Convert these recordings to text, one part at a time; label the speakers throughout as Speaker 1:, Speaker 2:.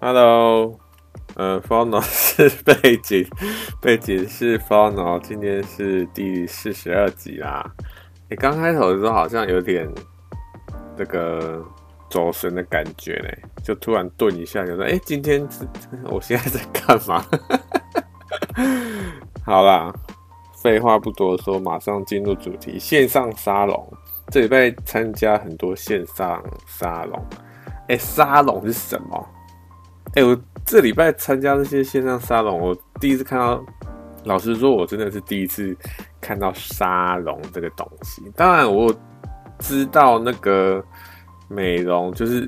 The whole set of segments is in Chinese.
Speaker 1: Hello，呃，Fono 是背景，背景是 Fono，今天是第四十二集啦。你、刚开头的时候好像有点这个走神的感觉嘞，就突然顿一下，就说：“哎、今天我现在在干嘛？” 好啦，废话不多说，马上进入主题。线上沙龙，这礼拜参加很多线上沙龙。哎、沙龙是什么？哎、我这礼拜参加这些线上沙龙，我第一次看到。老实说，我真的是第一次看到沙龙这个东西。当然，我知道那个美容，就是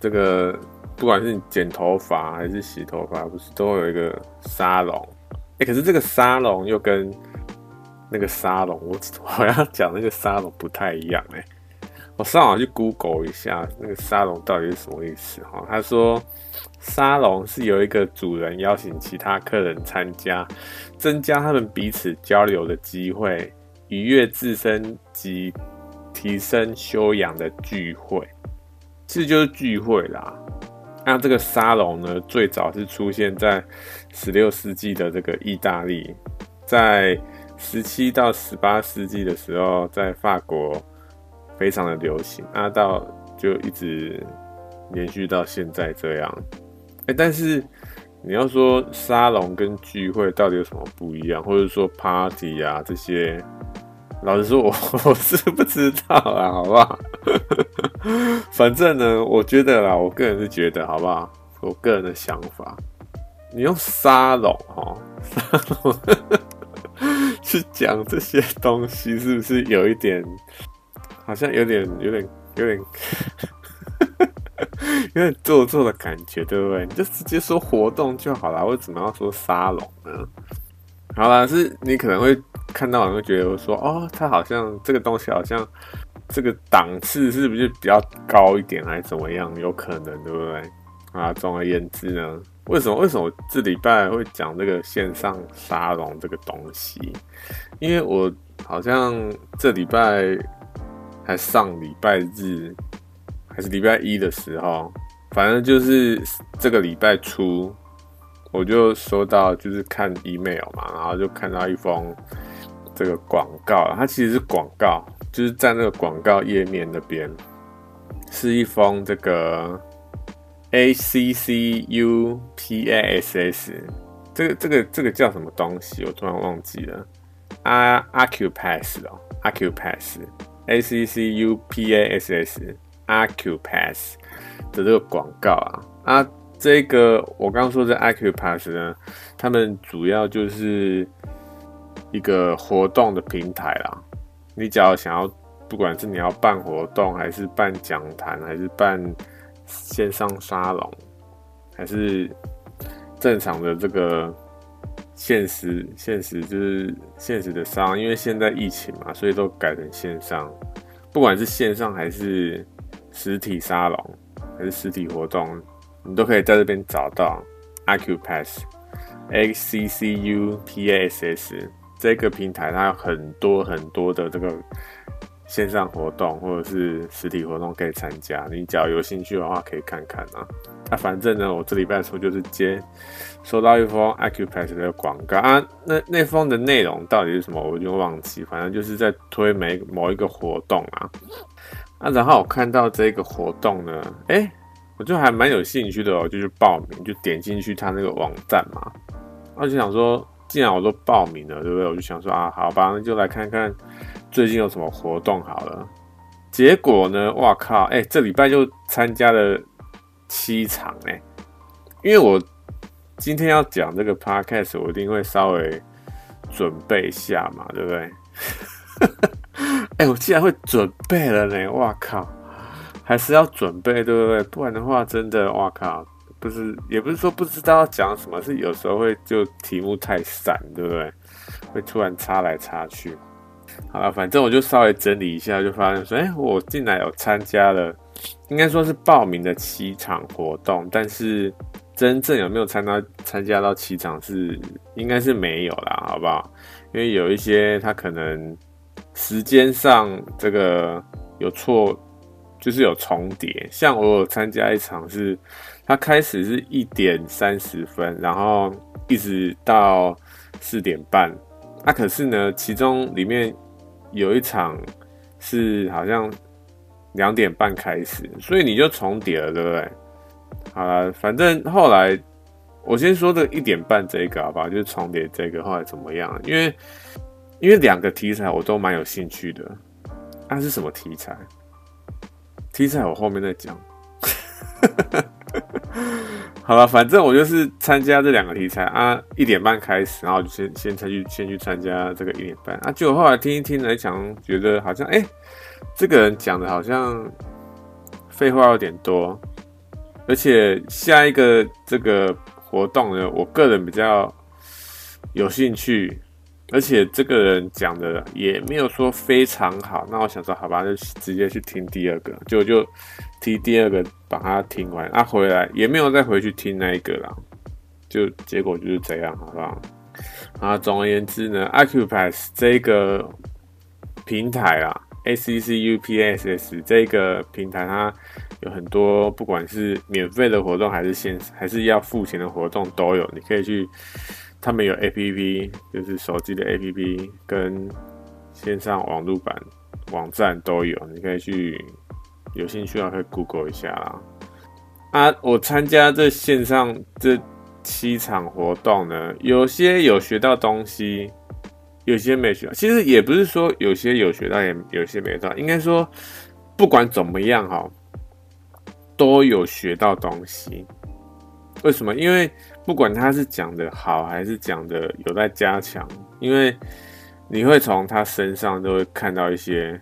Speaker 1: 这个，不管是你剪头发还是洗头发，不是都有一个沙龙？哎，可是这个沙龙又跟那个沙龙，我我要讲那个沙龙不太一样哎。我上网去 Google 一下，那个沙龙到底是什么意思？哈，他说沙龙是由一个主人邀请其他客人参加，增加他们彼此交流的机会，愉悦自身及提升修养的聚会，其实就是聚会啦。那这个沙龙呢，最早是出现在十六世纪的这个意大利，在十七到十八世纪的时候，在法国。非常的流行，那到就一直延续到现在这样。哎、但是你要说沙龙跟聚会到底有什么不一样，或者说 party 啊这些，老实说我 我是不知道啊，好不好？反正呢，我觉得啦，我个人是觉得，好不好？我个人的想法，你用沙龙哈，沙龙 去讲这些东西，是不是有一点？好像有点、有点、有点、有点做作的感觉，对不对？你就直接说活动就好了，为什么要说沙龙呢？好啦，是你可能会看到，你会觉得说，哦，它好像这个东西好像这个档次是不是比较高一点，还是怎么样？有可能，对不对？啊，总而言之呢，为什么为什么这礼拜会讲这个线上沙龙这个东西？因为我好像这礼拜。还上礼拜日还是礼拜一的时候，反正就是这个礼拜初，我就收到就是看 email 嘛，然后就看到一封这个广告，它其实是广告，就是在那个广告页面那边是一封这个 A C C U P A S S，这个这个这个叫什么东西？我突然忘记了啊，Accupass 哦，Accupass。A C C U P A S S Acupass 的这个广告啊啊，这个我刚刚说的 Acupass 呢，他们主要就是一个活动的平台啦。你只要想要，不管是你要办活动，还是办讲坛，还是办线上沙龙，还是正常的这个。现实，现实就是现实的商，因为现在疫情嘛，所以都改成线上。不管是线上还是实体沙龙，还是实体活动，你都可以在这边找到 Acupass，A C C U P A S S 这个平台，它有很多很多的这个。线上活动或者是实体活动可以参加，你只要有兴趣的话可以看看啊。那、反正呢，我这礼拜的时候就是接收到一封 Acupass 的广告啊，那那封的内容到底是什么，我就忘记。反正就是在推每某一个活动啊。啊，然后我看到这个活动呢，哎、我就还蛮有兴趣的，哦就去报名，就点进去他那个网站嘛。我就想说，既然我都报名了，对不对？我就想说啊，好吧，那就来看看。最近有什么活动好了？结果呢？哇靠！哎、这礼拜就参加了七场哎、因为我今天要讲这个 podcast，我一定会稍微准备一下嘛，对不对？哎、我竟然会准备了呢！哇靠，还是要准备，对不对？不然的话，真的哇靠，不是，也不是说不知道要讲什么，是有时候会就题目太散，对不对？会突然插来插去。好了，反正我就稍微整理一下，就发现说，哎、我进来有参加了，应该说是报名的七场活动，但是真正有没有参加参加到七场是应该是没有啦，好不好？因为有一些他可能时间上这个有错，就是有重叠。像我有参加一场是它开始是一点三十分，然后一直到四点半。啊，可是呢，其中里面有一场是好像两点半开始，所以你就重叠了，对不对？好了，反正后来我先说这一点半这个好不好？就是重叠这个后来怎么样？因为因为两个题材我都蛮有兴趣的。它、啊、是什么题材？题材我后面再讲。好了，反正我就是参加这两个题材啊，一点半开始，然后就先先才去先去参加这个一点半啊，结果后来听一听来讲，觉得好像哎、这个人讲的好像废话有点多，而且下一个这个活动呢，我个人比较有兴趣。而且这个人讲的也没有说非常好，那我想说，好吧，就直接去听第二个，就就听第二个，把它听完，啊，回来也没有再回去听那一个啦，就结果就是这样，好不好？啊，总而言之呢，Acupass 这个平台啊，Accupass 这个平台，它有很多不管是免费的活动，还是现还是要付钱的活动都有，你可以去。他们有 APP，就是手机的 APP 跟线上网络版网站都有，你可以去有兴趣的话可以 Google 一下啦。啊，我参加这线上这七场活动呢，有些有学到东西，有些没学到。其实也不是说有些有学到，也有些没到，应该说不管怎么样哈，都有学到东西。为什么？因为不管他是讲的好还是讲的有待加强，因为你会从他身上都会看到一些，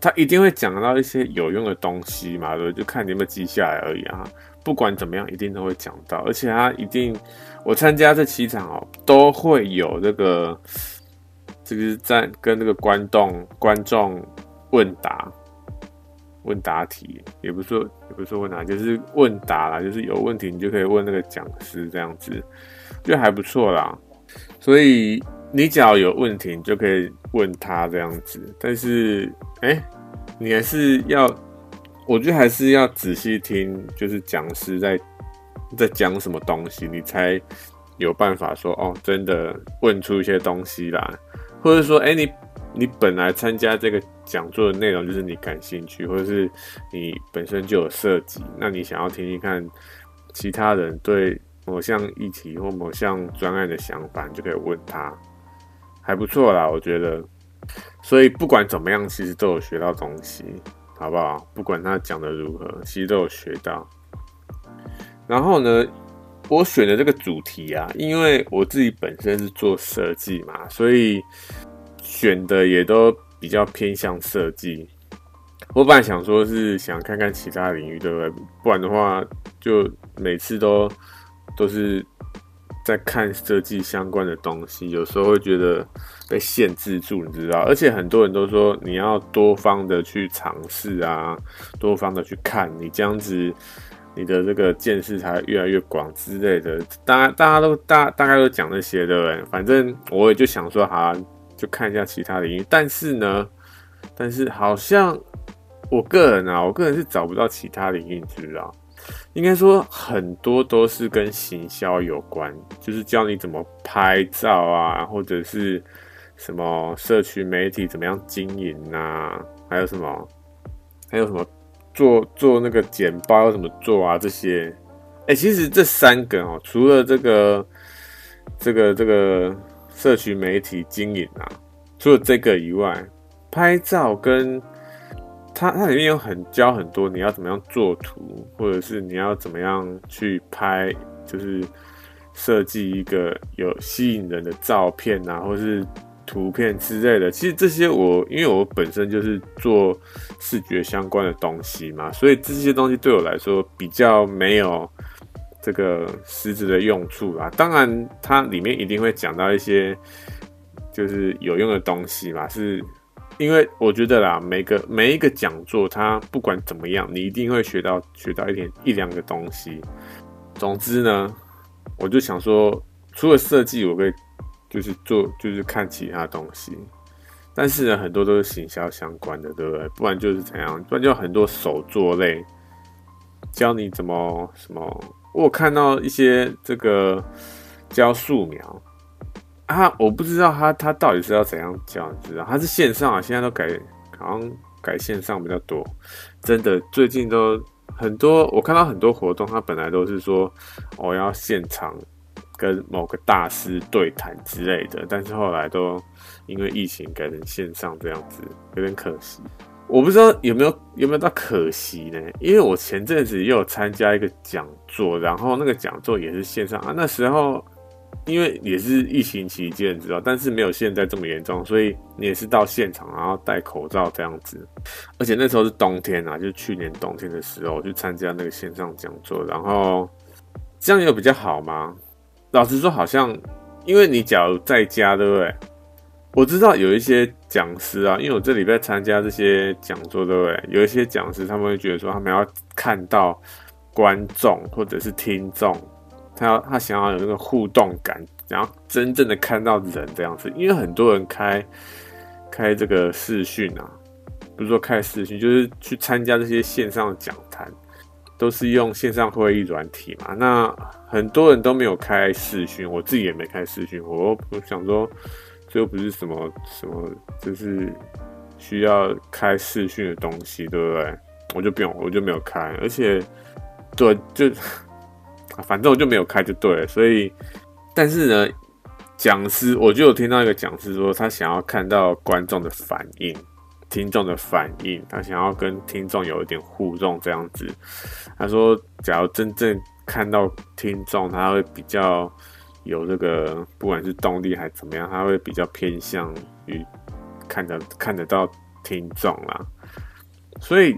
Speaker 1: 他一定会讲到一些有用的东西嘛，对，就看你有没有记下来而已啊。不管怎么样，一定都会讲到，而且他一定，我参加这七场哦，都会有这个，这个是在跟那个观众观众问答。问答题也不是说，也不是说问答，就是问答啦，就是有问题你就可以问那个讲师这样子，就还不错啦。所以你只要有问题，你就可以问他这样子。但是，哎、你还是要，我觉得还是要仔细听，就是讲师在在讲什么东西，你才有办法说哦，真的问出一些东西来，或者说，哎、你。你本来参加这个讲座的内容就是你感兴趣，或者是你本身就有涉及，那你想要听听看其他人对某项议题或某项专案的想法，你就可以问他，还不错啦，我觉得。所以不管怎么样，其实都有学到东西，好不好？不管他讲的如何，其实都有学到。然后呢，我选的这个主题啊，因为我自己本身是做设计嘛，所以。选的也都比较偏向设计。我本来想说是想看看其他领域，对不对？不然的话，就每次都都是在看设计相关的东西，有时候会觉得被限制住，你知道？而且很多人都说你要多方的去尝试啊，多方的去看，你这样子你的这个见识才越来越广之类的。大家大家都大大概都讲那些，对不对？反正我也就想说，好。就看一下其他领域，但是呢，但是好像我个人啊，我个人是找不到其他领域，你知道？应该说很多都是跟行销有关，就是教你怎么拍照啊，或者是什么社群媒体怎么样经营啊，还有什么，还有什么做做那个简报要怎么做啊这些。哎、其实这三个哦，除了这个，这个，这个。社群媒体经营啊，除了这个以外，拍照跟它它里面有很教很多，你要怎么样做图，或者是你要怎么样去拍，就是设计一个有吸引人的照片啊，或是图片之类的。其实这些我因为我本身就是做视觉相关的东西嘛，所以这些东西对我来说比较没有。这个实质的用处啦，当然它里面一定会讲到一些就是有用的东西嘛，是因为我觉得啦，每个每一个讲座，它不管怎么样，你一定会学到学到一点一两个东西。总之呢，我就想说，除了设计，我可以就是做就是看其他东西，但是呢，很多都是行销相关的，对不对？不然就是怎样，不然就很多手作类。教你怎么什么我看到一些这个教素描啊，我不知道他他到底是要怎样教，你知道？他是线上啊，现在都改，好像改线上比较多。真的，最近都很多，我看到很多活动，他本来都是说我要现场跟某个大师对谈之类的，但是后来都因为疫情改成线上这样子，有点可惜。我不知道有没有有没有到可惜呢？因为我前阵子又有参加一个讲座，然后那个讲座也是线上啊。那时候因为也是疫情期间，知道，但是没有现在这么严重，所以你也是到现场，然后戴口罩这样子。而且那时候是冬天啊，就去年冬天的时候，去参加那个线上讲座，然后这样有比较好吗？老实说，好像因为你假如在家，对不对？我知道有一些讲师啊，因为我这礼拜参加这些讲座，对不对？有一些讲师他们会觉得说，他们要看到观众或者是听众，他要他想要有那个互动感，然后真正的看到人这样子。因为很多人开开这个视讯啊，不是说开视讯，就是去参加这些线上讲坛，都是用线上会议软体嘛。那很多人都没有开视讯，我自己也没开视讯，我我想说。这又不是什么什么，就是需要开视讯的东西，对不对？我就不用，我就没有开，而且，对，就 反正我就没有开就对。所以，但是呢，讲师我就有听到一个讲师说，他想要看到观众的反应、听众的反应，他想要跟听众有一点互动这样子。他说，假如真正看到听众，他会比较。有这个，不管是动力还怎么样，他会比较偏向于看得看得到听众啦。所以，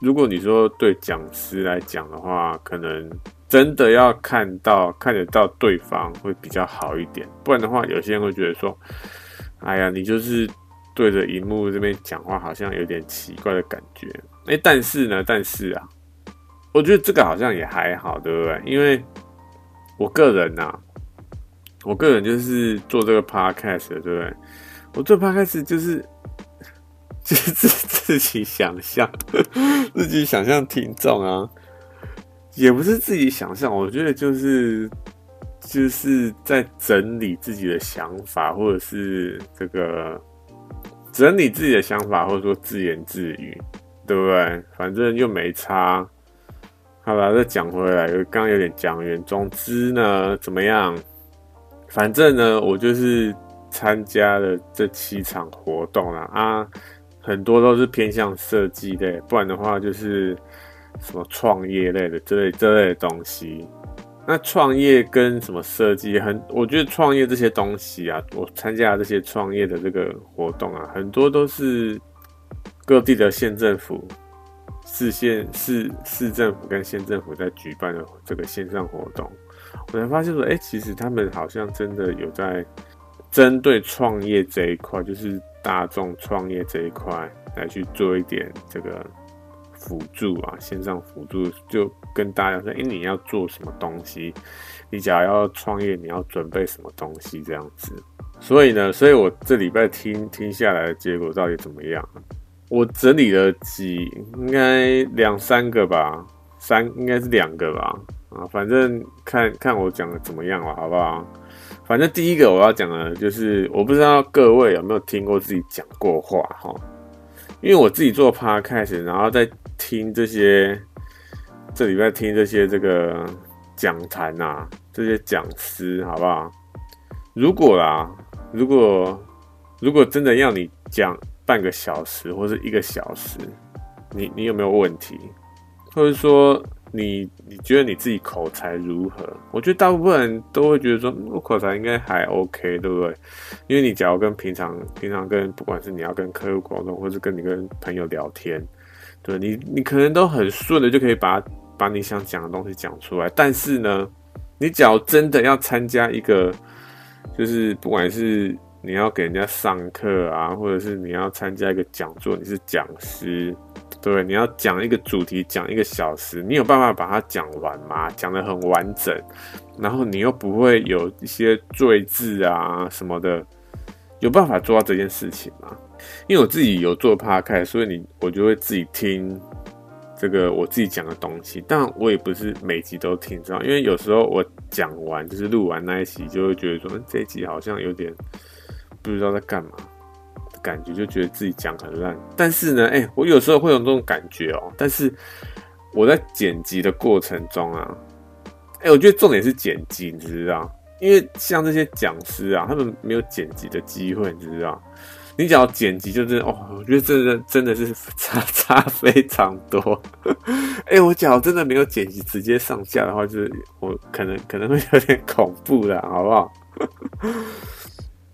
Speaker 1: 如果你说对讲师来讲的话，可能真的要看到看得到对方会比较好一点。不然的话，有些人会觉得说：“哎呀，你就是对着荧幕这边讲话，好像有点奇怪的感觉。”哎，但是呢，但是啊，我觉得这个好像也还好，对不对？因为我个人呐、我个人就是做这个 podcast 的，对不对？我做 podcast 就是就是自 自己想象，自己想象听众啊，也不是自己想象，我觉得就是就是在整理自己的想法，或者是这个整理自己的想法，或者说自言自语，对不对？反正又没差。好了，再讲回来，刚刚有点讲远。总之呢，怎么样？反正呢，我就是参加了这七场活动啦，啊，很多都是偏向设计类，不然的话就是什么创业类的这类这类的东西。那创业跟什么设计，很，我觉得创业这些东西啊，我参加这些创业的这个活动啊，很多都是各地的县政府、市县、市市政府跟县政府在举办的这个线上活动。我才发现说，哎、其实他们好像真的有在针对创业这一块，就是大众创业这一块来去做一点这个辅助啊，线上辅助，就跟大家说，哎、你要做什么东西？你假如要创业，你要准备什么东西？这样子。所以呢，所以我这礼拜听听下来的结果到底怎么样？我整理了几，应该两三个吧，三应该是两个吧。啊，反正看看我讲的怎么样了，好不好？反正第一个我要讲的，就是我不知道各位有没有听过自己讲过话哈，因为我自己做 podcast，然后在听这些，这礼拜听这些这个讲坛啊，这些讲师，好不好？如果啦，如果如果真的要你讲半个小时或是一个小时，你你有没有问题？或者说？你你觉得你自己口才如何？我觉得大部分人都会觉得说，我口才应该还 OK，对不对？因为你只要跟平常平常跟不管是你要跟客户沟通，或是跟你跟朋友聊天，对你你可能都很顺的就可以把把你想讲的东西讲出来。但是呢，你只要真的要参加一个，就是不管是你要给人家上课啊，或者是你要参加一个讲座，你是讲师。对，你要讲一个主题，讲一个小时，你有办法把它讲完吗？讲得很完整，然后你又不会有一些赘字啊什么的，有办法做到这件事情吗？因为我自己有做 p 开所以你我就会自己听这个我自己讲的东西，但我也不是每集都听，知道？因为有时候我讲完就是录完那一集，就会觉得说这一集好像有点不知道在干嘛，感觉就觉得自己讲很烂。但是呢，哎，我有时候会有这种感觉哦。但是我在剪辑的过程中啊，哎，我觉得重点是剪辑，你知道？因为像这些讲师啊，他们没有剪辑的机会，你知道？你只要剪辑，就是哦，我觉得真的真的是差 差非常多。哎、我假如真的没有剪辑，直接上架的话，就是我可能可能会有点恐怖的，好不好？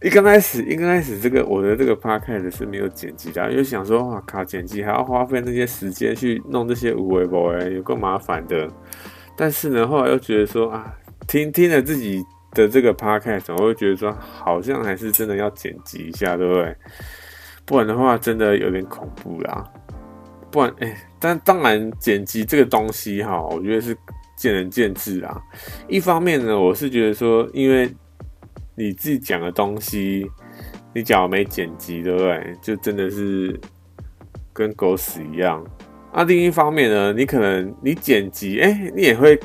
Speaker 1: 一刚开始，一刚开始这个我的这个 podcast 是没有剪辑的，因为想说哇靠，剪辑还要花费那些时间去弄这些无为博哎，有够麻烦的。但是呢，后来又觉得说啊，听听了自己。的这个 podcast，我会觉得说，好像还是真的要剪辑一下，对不对？不然的话，真的有点恐怖啦。不然，哎、但当然，剪辑这个东西哈，我觉得是见仁见智啊。一方面呢，我是觉得说，因为你自己讲的东西，你假如没剪辑，对不对？就真的是跟狗屎一样。啊，另一方面呢，你可能你剪辑，哎、你也会。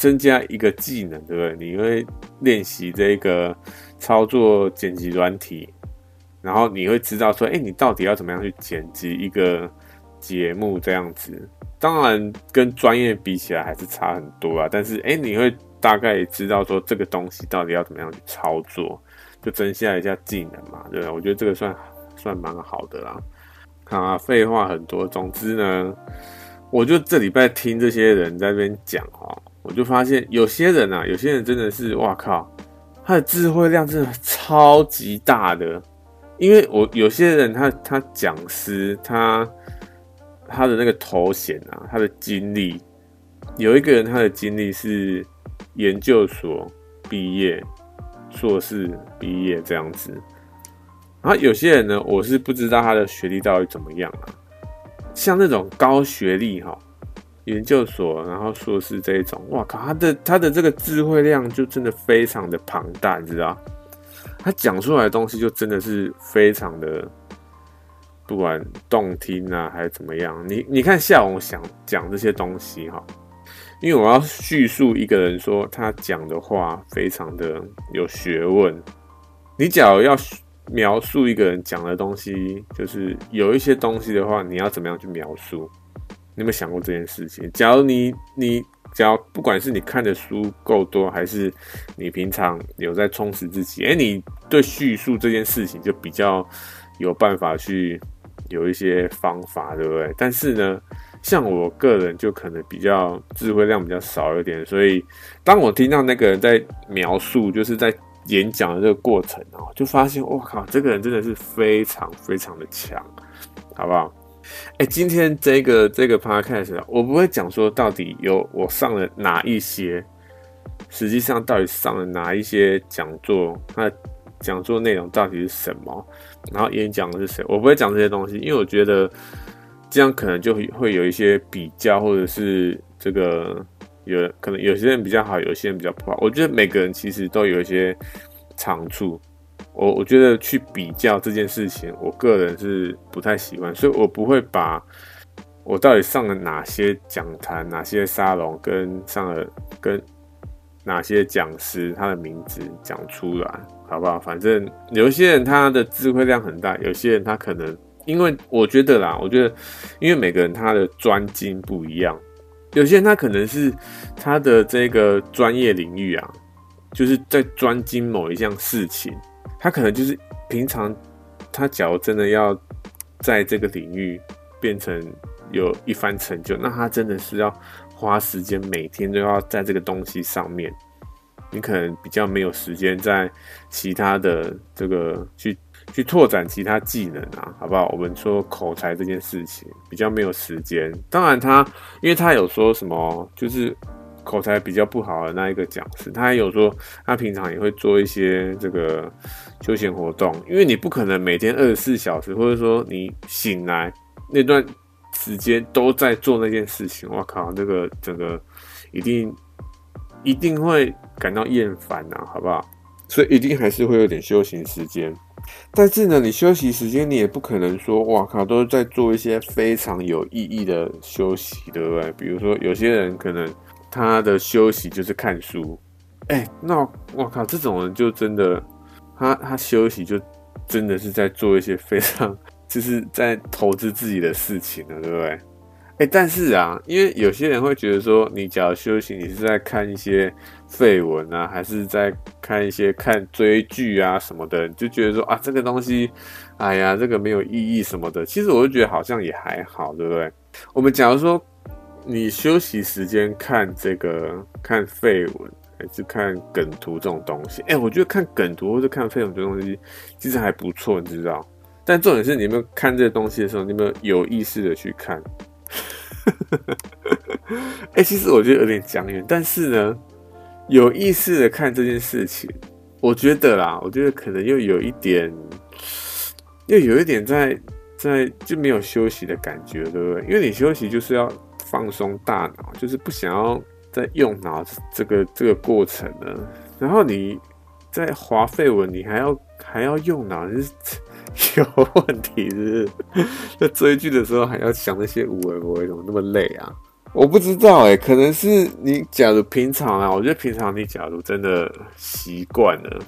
Speaker 1: 增加一个技能，对不对？你会练习这个操作剪辑软体，然后你会知道说，哎，你到底要怎么样去剪辑一个节目这样子。当然，跟专业比起来还是差很多啊。但是，哎，你会大概也知道说这个东西到底要怎么样去操作，就增加一下技能嘛，对？我觉得这个算算蛮好的啦。好啊，废话很多。总之呢，我就这礼拜听这些人在那边讲哈。我就发现有些人啊，有些人真的是，哇靠，他的智慧量真的超级大的。因为我有些人他他讲师，他他的那个头衔啊，他的经历，有一个人他的经历是研究所毕业、硕士毕业这样子。然后有些人呢，我是不知道他的学历到底怎么样啊，像那种高学历哈。研究所，然后硕士这一种，哇靠，他的他的这个智慧量就真的非常的庞大，你知道？他讲出来的东西就真的是非常的，不管动听啊还是怎么样。你你看夏蓉想讲这些东西哈，因为我要叙述一个人说他讲的话非常的有学问。你假如要描述一个人讲的东西，就是有一些东西的话，你要怎么样去描述？你有没有想过这件事情？假如你你，假如不管是你看的书够多，还是你平常有在充实自己，哎，你对叙述这件事情就比较有办法去有一些方法，对不对？但是呢，像我个人就可能比较智慧量比较少一点，所以当我听到那个人在描述，就是在演讲的这个过程哦，就发现我靠，这个人真的是非常非常的强，好不好？哎、今天这个这个 podcast 我不会讲说到底有我上了哪一些，实际上到底上了哪一些讲座，那讲座内容到底是什么，然后演讲的是谁，我不会讲这些东西，因为我觉得这样可能就会有一些比较，或者是这个有可能有些人比较好，有些人比较不好。我觉得每个人其实都有一些长处。我我觉得去比较这件事情，我个人是不太喜欢，所以我不会把我到底上了哪些讲坛、哪些沙龙，跟上了跟哪些讲师他的名字讲出来，好不好？反正有些人他的智慧量很大，有些人他可能因为我觉得啦，我觉得因为每个人他的专精不一样，有些人他可能是他的这个专业领域啊，就是在专精某一项事情。他可能就是平常，他假如真的要在这个领域变成有一番成就，那他真的是要花时间，每天都要在这个东西上面。你可能比较没有时间在其他的这个去去拓展其他技能啊，好不好？我们说口才这件事情比较没有时间。当然他，因为他有说什么，就是。口才比较不好的那一个讲师，他还有说，他平常也会做一些这个休闲活动，因为你不可能每天二十四小时，或者说你醒来那段时间都在做那件事情。我靠，这个整个一定一定会感到厌烦呐，好不好？所以一定还是会有点休闲时间。但是呢，你休息时间你也不可能说，哇靠，都是在做一些非常有意义的休息，对不对？比如说有些人可能他的休息就是看书，哎、那我靠，这种人就真的，他他休息就真的是在做一些非常，就是在投资自己的事情了，对不对？哎、但是啊，因为有些人会觉得说，你假如休息，你是在看一些废文啊，还是在看一些看追剧啊什么的，你就觉得说啊，这个东西，哎呀，这个没有意义什么的。其实我就觉得好像也还好，对不对？我们假如说你休息时间看这个看废文，还是看梗图这种东西，哎、我觉得看梗图或者看废文这种东西其实还不错，你知道？但重点是，你有没有看这东西的时候，你有没有有意识的去看？哎、其实我觉得有点讲远，但是呢，有意识的看这件事情，我觉得啦，我觉得可能又有一点，又有一点在在就没有休息的感觉，对不对？因为你休息就是要放松大脑，就是不想要再用脑这个这个过程呢。然后你在划废文，你还要还要用脑，就是。有问题是不是？在追剧的时候还要想那些无为不为，怎么那么累啊？我不知道哎、可能是你假如平常啊，我觉得平常你假如真的习惯了，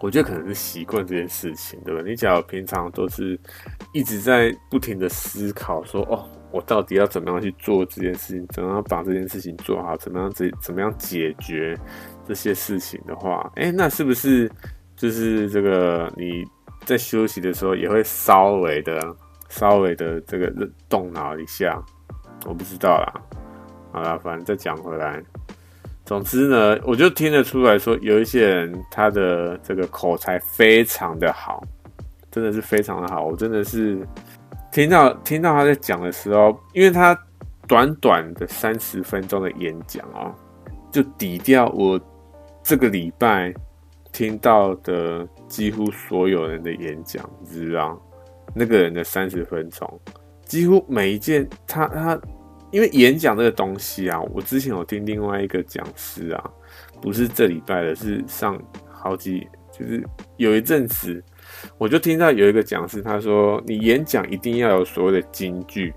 Speaker 1: 我觉得可能是习惯这件事情，对吧？你假如平常都是一直在不停的思考说，哦，我到底要怎么样去做这件事情，怎么样把这件事情做好，怎么样怎怎么样解决这些事情的话，哎、那是不是就是这个你？在休息的时候也会稍微的、稍微的这个动脑一下，我不知道啦。好啦，反正再讲回来，总之呢，我就听得出来说，有一些人他的这个口才非常的好，真的是非常的好。我真的是听到听到他在讲的时候，因为他短短的三十分钟的演讲哦，就抵掉我这个礼拜。听到的几乎所有人的演讲，你知道那个人的三十分钟，几乎每一件他他，因为演讲这个东西啊，我之前有听另外一个讲师啊，不是这礼拜的，是上好几，就是有一阵子，我就听到有一个讲师他说，你演讲一定要有所谓的金句，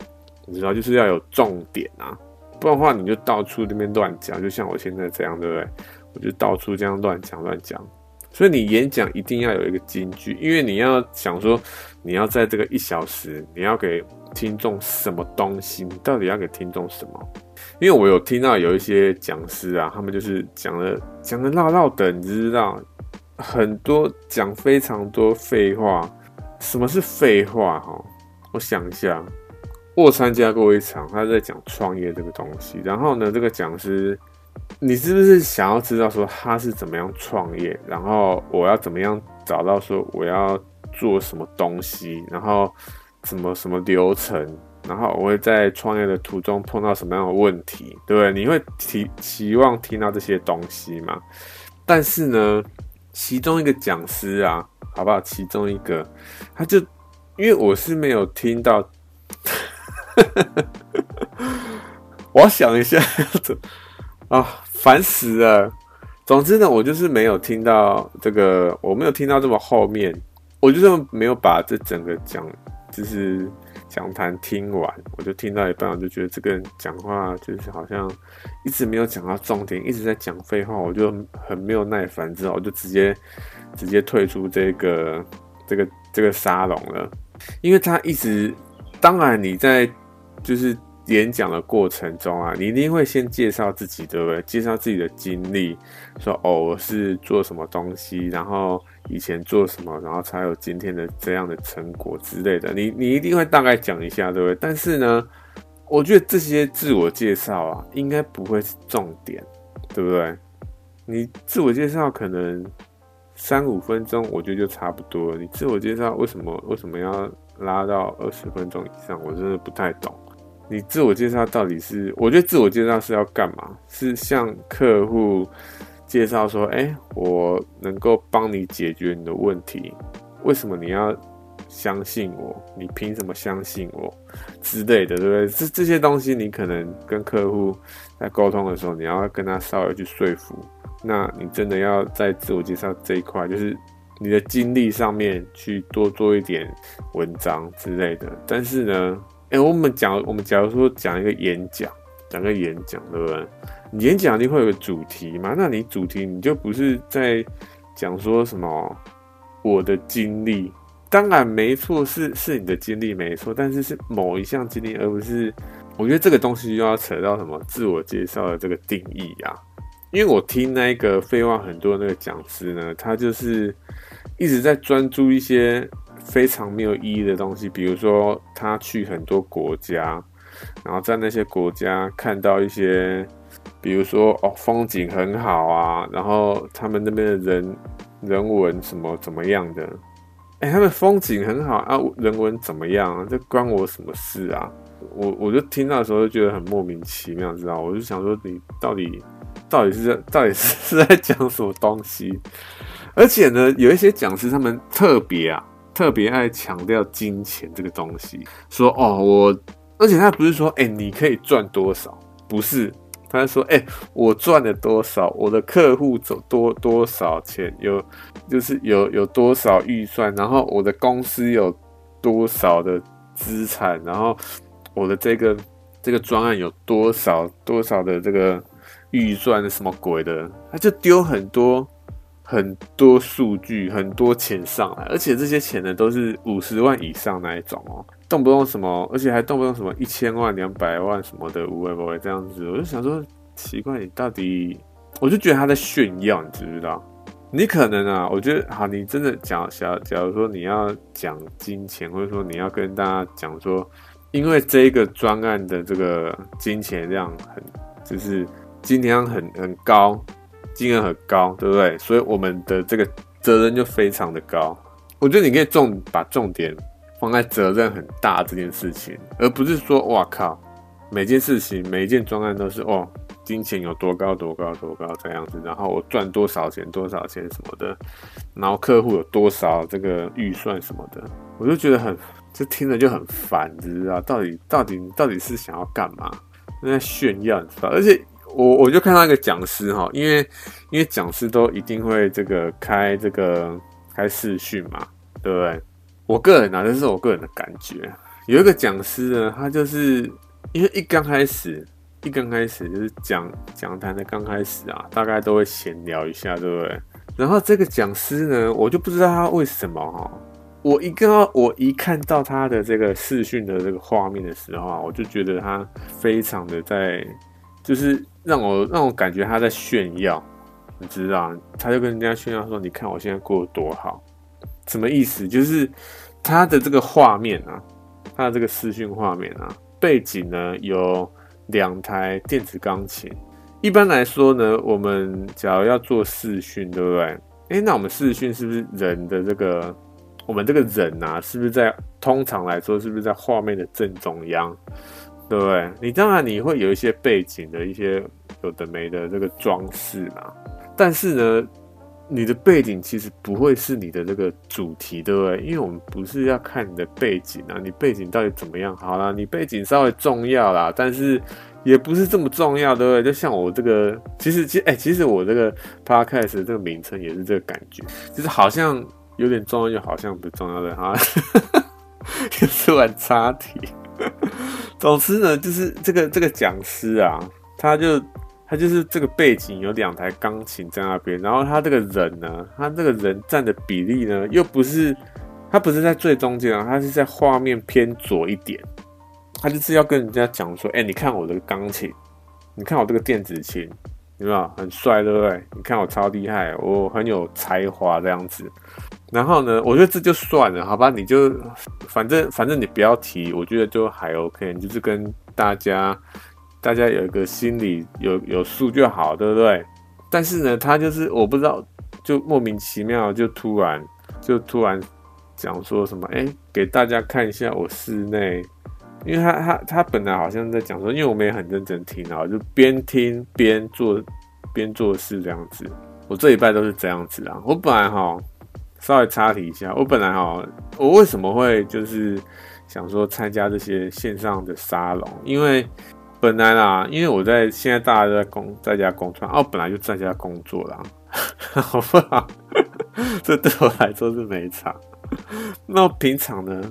Speaker 1: 你知道，就是要有重点啊，不然的话你就到处那边乱讲，就像我现在这样，对不对？我就到处这样乱讲乱讲。所以你演讲一定要有一个金句，因为你要想说，你要在这个一小时，你要给听众什么东西？你到底要给听众什么？因为我有听到有一些讲师啊，他们就是讲的讲的唠唠的，你知道，很多讲非常多废话。什么是废话？哈，我想一下，我参加过一场，他在讲创业这个东西，然后呢，这个讲师。你是不是想要知道说他是怎么样创业，然后我要怎么样找到说我要做什么东西，然后什么什么流程，然后我会在创业的途中碰到什么样的问题，对？你会提期望听到这些东西吗？但是呢，其中一个讲师啊，好不好？其中一个，他就因为我是没有听到，我想一下。啊，烦死了！总之呢，我就是没有听到这个，我没有听到这么后面，我就是没有把这整个讲，就是讲坛听完，我就听到一半，我就觉得这个人讲话就是好像一直没有讲到重点，一直在讲废话，我就很没有耐烦，之后我就直接直接退出这个这个这个沙龙了，因为他一直，当然你在就是。演讲的过程中啊，你一定会先介绍自己，对不对？介绍自己的经历，说哦，我是做什么东西，然后以前做什么，然后才有今天的这样的成果之类的。你你一定会大概讲一下，对不对？但是呢，我觉得这些自我介绍啊，应该不会是重点，对不对？你自我介绍可能三五分钟，我觉得就差不多了。你自我介绍为什么为什么要拉到二十分钟以上？我真的不太懂。你自我介绍到底是？我觉得自我介绍是要干嘛？是向客户介绍说：“哎，我能够帮你解决你的问题，为什么你要相信我？你凭什么相信我？之类的，对不对？这这些东西，你可能跟客户在沟通的时候，你要跟他稍微去说服。那你真的要在自我介绍这一块，就是你的经历上面去多做一点文章之类的。但是呢，哎、我们讲，我们假如说讲一个演讲，讲个演讲，对不对？演讲一定会有个主题嘛？那你主题你就不是在讲说什么我的经历。当然没错，是是你的经历没错，但是是某一项经历，而不是我觉得这个东西又要扯到什么自我介绍的这个定义啊。因为我听那个废话很多那个讲师呢，他就是一直在专注一些非常没有意义的东西，比如说他去很多国家，然后在那些国家看到一些，比如说哦风景很好啊，然后他们那边的人人文什么怎么样的。哎、他们风景很好啊，人文怎么样啊？这关我什么事啊？我我就听到的时候就觉得很莫名其妙，知道？我就想说，你到底到底是在到底是是在讲什么东西？而且呢，有一些讲师他们特别啊，特别爱强调金钱这个东西，说哦，我，而且他不是说，哎、你可以赚多少？不是。他说：“哎、我赚了多少？我的客户走多多少钱？有就是有有多少预算？然后我的公司有多少的资产？然后我的这个这个专案有多少多少的这个预算？什么鬼的？他就丢很多很多数据，很多钱上来，而且这些钱呢都是五十万以上那一种哦。”动不动什么，而且还动不动什么一千万、两百万什么的，无谓不谓这样子，我就想说奇怪，你到底，我就觉得他在炫耀，你知不知道？你可能啊，我觉得好，你真的讲，假假如说你要讲金钱，或者说你要跟大家讲说，因为这一个专案的这个金钱量很，就是金钱量很很高，金额很高，对不对？所以我们的这个责任就非常的高。我觉得你可以重把重点。放在责任很大这件事情，而不是说哇靠，每件事情每一件专案都是哦，金钱有多高多高多高这样子，然后我赚多少钱多少钱什么的，然后客户有多少这个预算什么的，我就觉得很，这听着就很烦，知道到底到底到底是想要干嘛？在炫耀，你知道？而且我我就看到一个讲师哈，因为因为讲师都一定会这个开这个开视讯嘛，对不对？我个人啊，这是我个人的感觉。有一个讲师呢，他就是因为一刚开始，一刚开始就是讲讲坛的刚开始啊，大概都会闲聊一下，对不对？然后这个讲师呢，我就不知道他为什么哈，我一个我一看到他的这个视讯的这个画面的时候啊，我就觉得他非常的在，就是让我让我感觉他在炫耀，你知道？他就跟人家炫耀说：“你看我现在过得多好。”什么意思？就是他的这个画面啊，他的这个视讯画面啊，背景呢有两台电子钢琴。一般来说呢，我们假如要做视讯，对不对？诶，那我们视讯是不是人的这个，我们这个人啊，是不是在通常来说，是不是在画面的正中央，对不对？你当然你会有一些背景的一些有的没的这个装饰嘛，但是呢。你的背景其实不会是你的这个主题，对不对？因为我们不是要看你的背景啊，你背景到底怎么样？好啦，你背景稍微重要啦，但是也不是这么重要，对不对？就像我这个，其实其实哎、其实我这个 podcast 的这个名称也是这个感觉，就是好像有点重要，又好像不重要的哈，也是玩插题。总之呢，就是这个这个讲师啊，他就。他就是这个背景有两台钢琴在那边，然后他这个人呢，他这个人占的比例呢，又不是他不是在最中间啊，他是在画面偏左一点。他就是要跟人家讲说，哎、你看我的钢琴，你看我这个电子琴，有没有很帅，对不对？你看我超厉害，我很有才华这样子。然后呢，我觉得这就算了，好吧？你就反正反正你不要提，我觉得就还 OK，就是跟大家。大家有一个心里有有数就好，对不对？但是呢，他就是我不知道，就莫名其妙就突然就突然讲说什么，哎，给大家看一下我室内，因为他他他本来好像在讲说，因为我们也很认真听啊，就边听边做边做事这样子。我这礼拜都是这样子啊。我本来哈稍微插题一下，我本来哈我为什么会就是想说参加这些线上的沙龙，因为。本来啦，因为我在现在大家都在工，在家工作，哦，本来就在家工作啦，好不好？这对我来说是没差。那平常呢？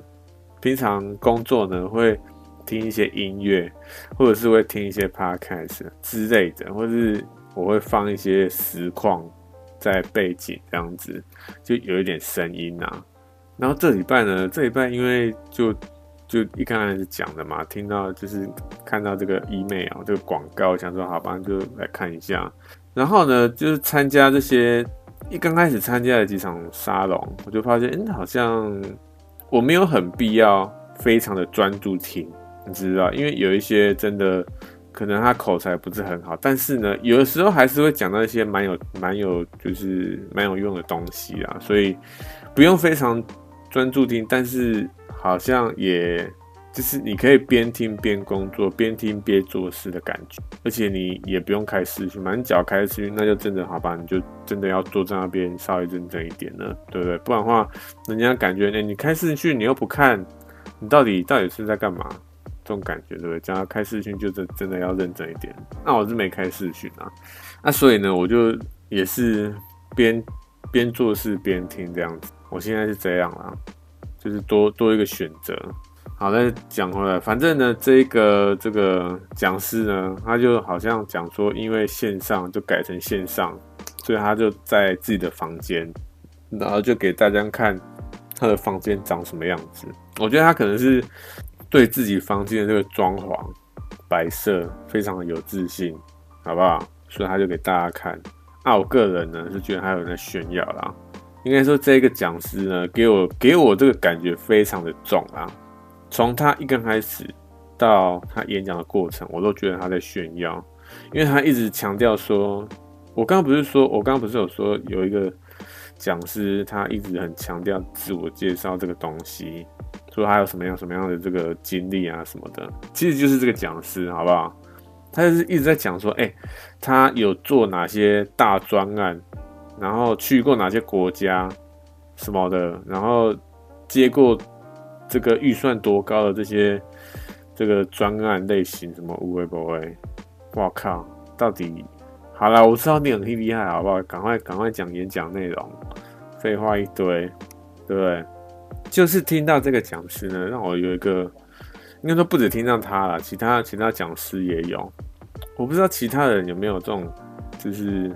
Speaker 1: 平常工作呢，会听一些音乐，或者是会听一些 podcast 之类的，或是我会放一些实况在背景，这样子就有一点声音啊。然后这礼拜呢，这礼拜因为就就一刚开始讲的嘛，听到就是看到这个 email 这个广告，想说好吧，就来看一下。然后呢，就是参加这些一刚开始参加了几场沙龙，我就发现，嗯，好像我没有很必要非常的专注听，你知道，因为有一些真的可能他口才不是很好，但是呢，有的时候还是会讲到一些蛮有蛮有就是蛮有用的东西啊，所以不用非常。专注听，但是好像也就是你可以边听边工作，边听边做事的感觉，而且你也不用开视讯嘛，你只要开视讯，那就真的好吧，你就真的要坐在那边稍微认真一点了，对不对？不然的话，人家感觉，哎，你开视讯你又不看，你到底到底是在干嘛？这种感觉，对不对？只要开视讯，就真真的要认真一点。那我是没开视讯啊，那所以呢，我就也是边边做事边听这样子。我现在是这样啦，就是多多一个选择。好，再讲回来，反正呢，这个这个讲师呢，他就好像讲说，因为线上就改成线上，所以他就在自己的房间，然后就给大家看他的房间长什么样子。我觉得他可能是对自己房间的这个装潢摆设非常的有自信，好不好？所以他就给大家看。那我个人呢，是觉得他有人在炫耀啦。应该说，这个讲师呢，给我给我这个感觉非常的重啊。从他一刚开始到他演讲的过程，我都觉得他在炫耀，因为他一直强调说，我刚刚不是说，我刚刚不是有说有一个讲师，他一直很强调自我介绍这个东西，说他有什么样什么样的这个经历啊什么的，其实就是这个讲师，好不好？他就是一直在讲说，哎，他有做哪些大专案。然后去过哪些国家，什么的，然后接过这个预算多高的这些这个专案类型，什么无为不为，我靠，到底好了，我知道你很厉害，好不好？赶快赶快讲演讲内容，废话一堆，对不对？就是听到这个讲师呢，让我有一个，应该说不止听到他了，其他其他讲师也有，我不知道其他人有没有这种，就是。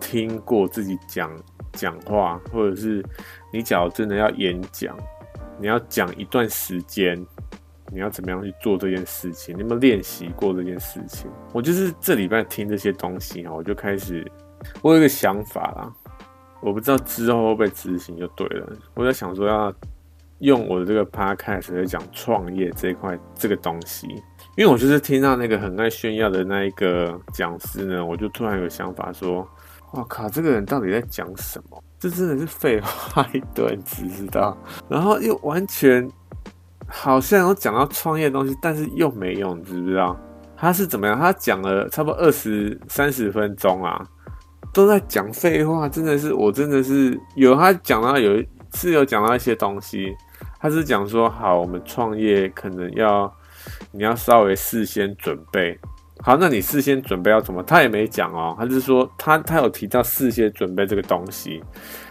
Speaker 1: 听过自己讲讲话，或者是你假如真的要演讲，你要讲一段时间，你要怎么样去做这件事情？你有没有练习过这件事情？我就是这礼拜听这些东西啊，我就开始，我有一个想法啦，我不知道之后会不会执行就对了。我在想说要用我的这个 podcast 来讲创业这一块这个东西，因为我就是听到那个很爱炫耀的那一个讲师呢，我就突然有想法说。我靠，这个人到底在讲什么？这真的是废话一堆，你知道？然后又完全好像有讲到创业的东西，但是又没用，你知不知道？他是怎么样？他讲了差不多二十三十分钟啊，都在讲废话，真的是，我真的是有他讲到有是有讲到一些东西，他是讲说，好，我们创业可能要你要稍微事先准备。好，那你事先准备要怎么？他也没讲哦，他就是说他他有提到事先准备这个东西，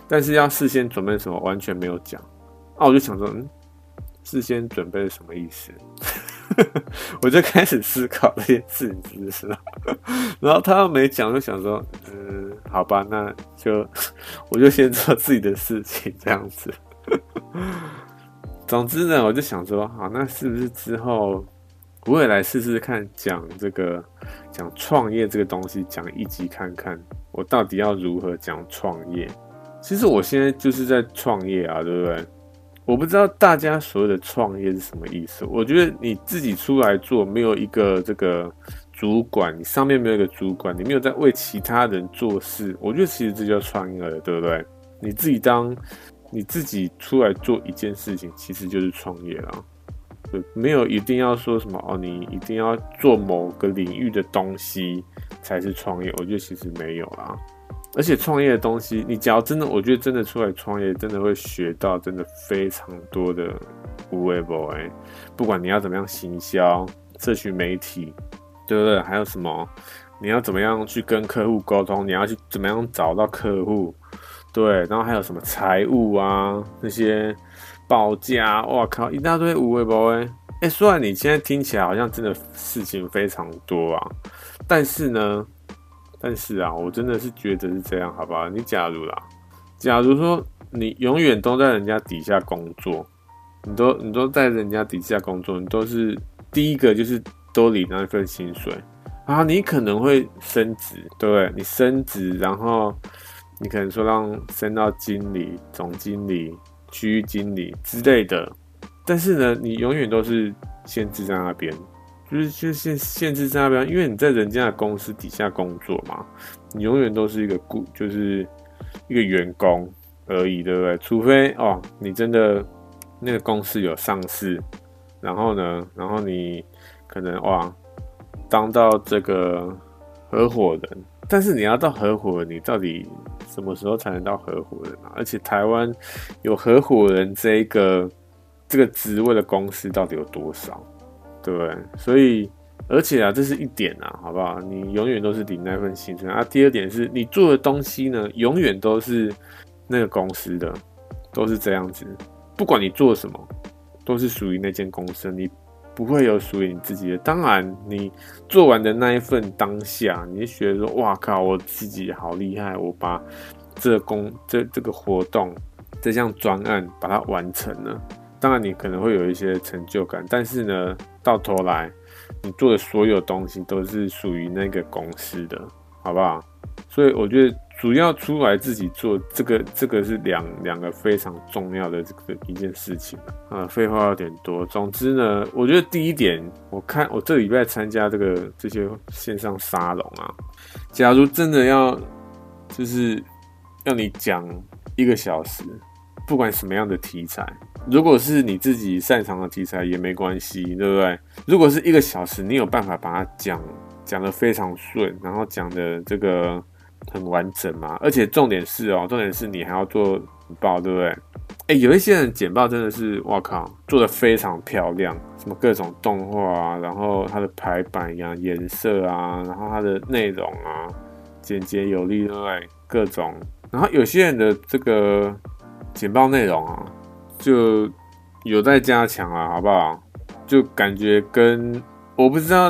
Speaker 1: 但是要事先准备什么完全没有讲。啊，我就想说，嗯，事先准备是什么意思？我就开始思考这些事情，你知道？然后他又没讲，就想说，嗯，好吧，那就我就先做自己的事情这样子。总之呢，我就想说，好，那是不是之后？我也来试试看，讲这个讲创业这个东西，讲一集看看，我到底要如何讲创业。其实我现在就是在创业啊，对不对？我不知道大家所谓的创业是什么意思。我觉得你自己出来做，没有一个这个主管，你上面没有一个主管，你没有在为其他人做事，我觉得其实这叫创业了，对不对？你自己当你自己出来做一件事情，其实就是创业了。没有一定要说什么哦，你一定要做某个领域的东西才是创业。我觉得其实没有啦，而且创业的东西，你只要真的，我觉得真的出来创业，真的会学到真的非常多的无为 boy。不管你要怎么样行销、社群媒体，对不对？还有什么？你要怎么样去跟客户沟通？你要去怎么样找到客户？对，然后还有什么财务啊那些保价，哇靠，一大堆无为不为。哎，虽然你现在听起来好像真的事情非常多啊，但是呢，但是啊，我真的是觉得是这样，好不好？你假如啦，假如说你永远都在人家底下工作，你都你都在人家底下工作，你都是第一个就是都领那一份薪水啊，你可能会升职，对不对？你升职，然后你可能说让升到经理、总经理、区域经理之类的。但是呢，你永远都是限制在那边，就是就限限制在那边，因为你在人家的公司底下工作嘛，你永远都是一个雇，就是一个员工而已，对不对？除非哦，你真的那个公司有上市，然后呢，然后你可能哇，当到这个合伙人，但是你要到合伙人，你到底什么时候才能到合伙人啊？而且台湾有合伙人这一个。这个职位的公司到底有多少，对？所以，而且啊，这是一点啊，好不好？你永远都是领那份薪水啊。第二点是你做的东西呢，永远都是那个公司的，都是这样子。不管你做什么，都是属于那间公司，你不会有属于你自己的。当然，你做完的那一份当下，你就觉得说：“哇靠，我自己好厉害，我把这工这这个活动这项专案把它完成了。”当然，你可能会有一些成就感，但是呢，到头来，你做的所有东西都是属于那个公司的，好不好？所以我觉得主要出来自己做这个，这个是两两个非常重要的这个一件事情啊。废话有点多，总之呢，我觉得第一点，我看我这礼拜参加这个这些线上沙龙啊，假如真的要就是要你讲一个小时，不管什么样的题材。如果是你自己擅长的题材也没关系，对不对？如果是一个小时，你有办法把它讲讲得非常顺，然后讲的这个很完整嘛？而且重点是哦，重点是你还要做简报，对不对？哎，有一些人简报真的是，哇靠，做得非常漂亮，什么各种动画啊，然后它的排版呀、颜色啊，然后它的内容啊，简洁有力，对不对？各种，然后有些人的这个简报内容啊。就有在加强啊，好不好？就感觉跟我不知道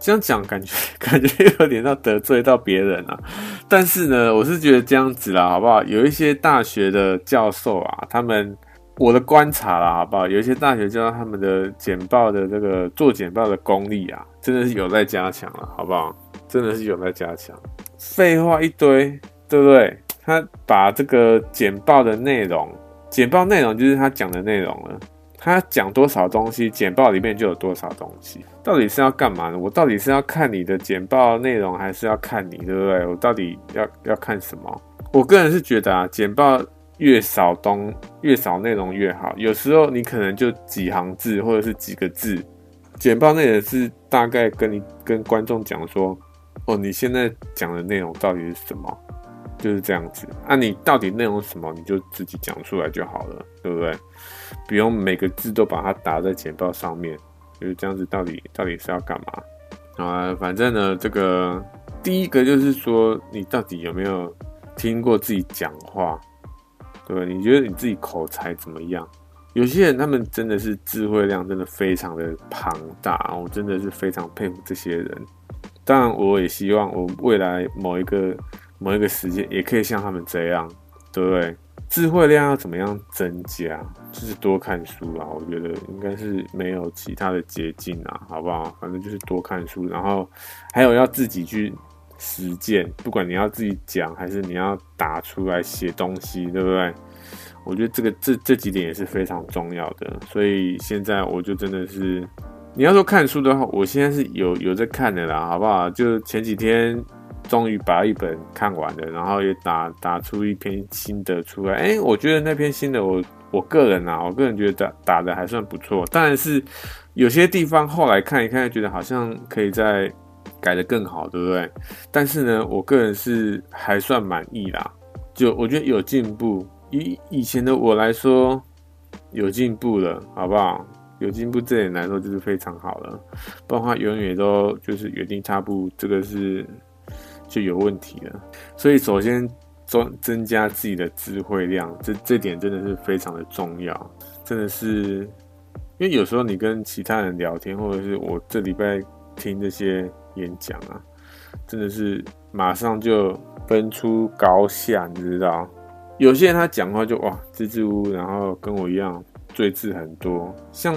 Speaker 1: 这样讲，感觉 感觉有点要得罪到别人啊。但是呢，我是觉得这样子啦，好不好？有一些大学的教授啊，他们我的观察啦，好不好？有一些大学教授他们的简报的这个做简报的功力啊，真的是有在加强了，好不好？真的是有在加强。废话一堆，对不对？他把这个简报的内容。简报内容就是他讲的内容了，他讲多少东西，简报里面就有多少东西。到底是要干嘛呢？我到底是要看你的简报内容，还是要看你，对不对？我到底要要看什么？我个人是觉得啊，简报越少东越少内容越好。有时候你可能就几行字或者是几个字，简报内容是大概跟你跟观众讲说，哦，你现在讲的内容到底是什么？就是这样子，那、你到底内容什么，你就自己讲出来就好了，对不对？不用每个字都把它打在简报上面，就是这样子。到底到底是要干嘛？啊，反正呢，这个第一个就是说，你到底有没有听过自己讲话，对不对？你觉得你自己口才怎么样？有些人他们真的是智慧量真的非常的庞大，我真的是非常佩服这些人。当然，我也希望我未来某一个。某一个时间也可以像他们这样，对不对？智慧量要怎么样增加？就是多看书啦，我觉得应该是没有其他的捷径啊，好不好？反正就是多看书，然后还有要自己去实践，不管你要自己讲还是你要打出来写东西，对不对？我觉得这个这这几点也是非常重要的。所以现在我就真的是，你要说看书的话，我现在是有有在看的啦，好不好？就前几天。终于把一本看完了，然后也打打出一篇心得出来。哎，我觉得那篇心得我，我个人啊，我个人觉得打打的还算不错。当然是有些地方后来看一看，觉得好像可以再改得更好，对不对？但是呢，我个人是还算满意啦。就我觉得有进步，以以前的我来说有进步了，好不好？有进步这点来说就是非常好了。不然的话，永远都就是原地踏步，这个是。就有问题了，所以首先增增加自己的智慧量，这这点真的是非常的重要，真的是，因为有时候你跟其他人聊天，或者是我这礼拜听这些演讲啊，真的是马上就分出高下，你知道？有些人他讲话就哇支支吾吾，然后跟我一样赘字很多，像。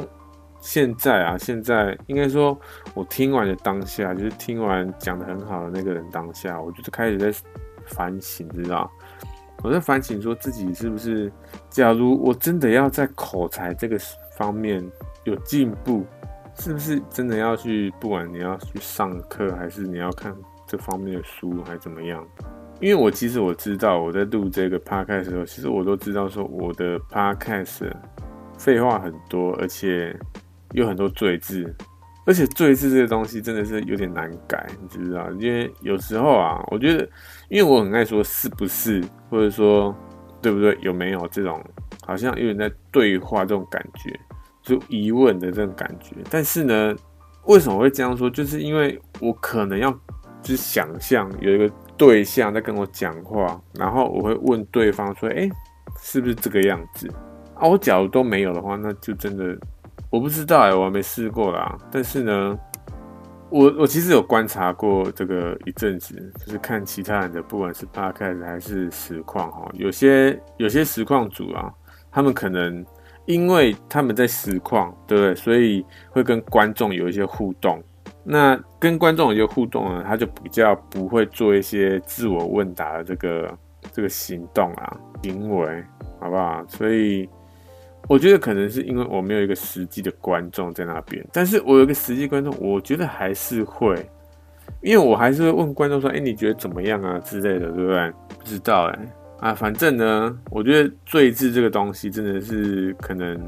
Speaker 1: 现在啊，现在应该说，我听完的当下，就是听完讲得很好的那个人当下，我就是开始在反省，知道？我在反省，说自己是不是，假如我真的要在口才这个方面有进步，是不是真的要去，不管你要去上课，还是你要看这方面的书，还是怎么样？因为我其实我知道，我在录这个 podcast 的时候，其实我都知道说我的 podcast 废话很多，而且。有很多赘字，而且赘字这个东西真的是有点难改，你知不知道？因为有时候啊，我觉得，因为我很爱说是不是，或者说对不对，有没有这种好像有点在对话这种感觉，就疑问的这种感觉。但是呢，为什么会这样说？就是因为我可能要就是想象有一个对象在跟我讲话，然后我会问对方说：“哎，是不是这个样子？”啊，我假如都没有的话，那就真的。我不知道哎、我还没试过啦。但是呢，我我其实有观察过这个一阵子，就是看其他人的，不管是八 K 还是实况哈，有些有些实况组啊，他们可能因为他们在实况，对不对？所以会跟观众有一些互动。那跟观众有些互动呢，他就比较不会做一些自我问答的这个这个行动啊行为，好不好？所以。我觉得可能是因为我没有一个实际的观众在那边，但是我有一个实际观众，我觉得还是会，因为我还是会问观众说：“哎，你觉得怎么样啊？”之类的，对不对？不知道哎，啊，反正呢，我觉得赘字这个东西真的是可能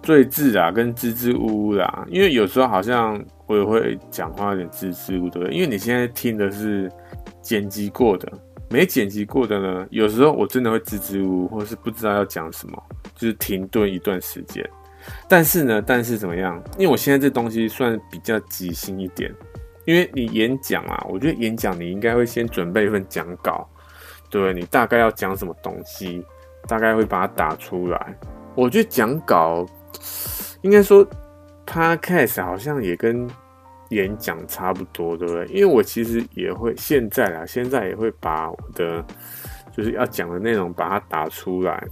Speaker 1: 赘字啊，跟支支吾吾啦，因为有时候好像我也会讲话有点支支吾吾，对不对？因为你现在听的是剪辑过的。没剪辑过的呢，有时候我真的会支支吾吾，或是不知道要讲什么，就是停顿一段时间。但是呢，但是怎么样？因为我现在这东西算比较即兴一点，因为你演讲啊，我觉得演讲你应该会先准备一份讲稿，对，你大概要讲什么东西，大概会把它打出来。我觉得讲稿应该说，Podcast 好像也跟。演讲差不多，对不对？因为我其实也会现在啊，现在也会把我的就是要讲的内容把它打出来。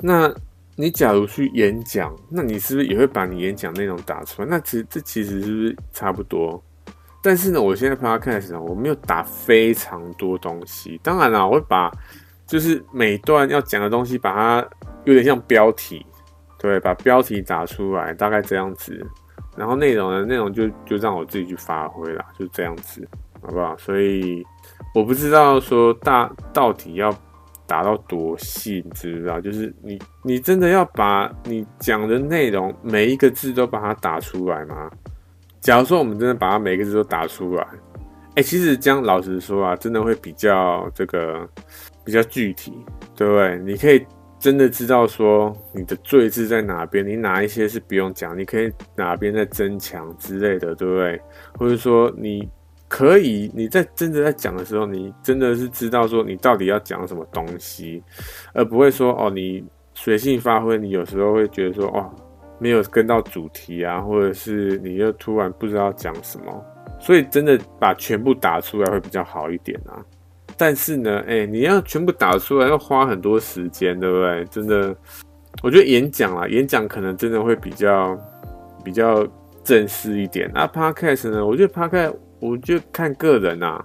Speaker 1: 那你假如去演讲，那你是不是也会把你演讲内容打出来？那其实这其实是不是差不多？但是呢，我现在 podcast 呢，我没有打非常多东西。当然了，我会把就是每段要讲的东西，把它有点像标题，对，把标题打出来，大概这样子。然后内容呢，内容就就让我自己去发挥啦，就这样子，好不好？所以我不知道说大到底要打到多细，你知不知道？就是你你真的要把你讲的内容每一个字都把它打出来吗？假如说我们真的把它每个字都打出来，哎、其实这样老实说啊，真的会比较这个比较具体，对不对？你可以。真的知道说你的赘字在哪边，你哪一些是不用讲，你可以哪边在增强之类的，对不对？或者说你可以你在真的在讲的时候，你真的是知道说你到底要讲什么东西，而不会说哦你随性发挥，你有时候会觉得说哦没有跟到主题啊，或者是你又突然不知道讲什么，所以真的把全部打出来会比较好一点啊。但是呢，哎、你要全部打出来，要花很多时间，对不对？真的，我觉得演讲啊，演讲可能真的会比较比较正式一点。那 Podcast 呢？我觉得 Podcast，我就看个人啊。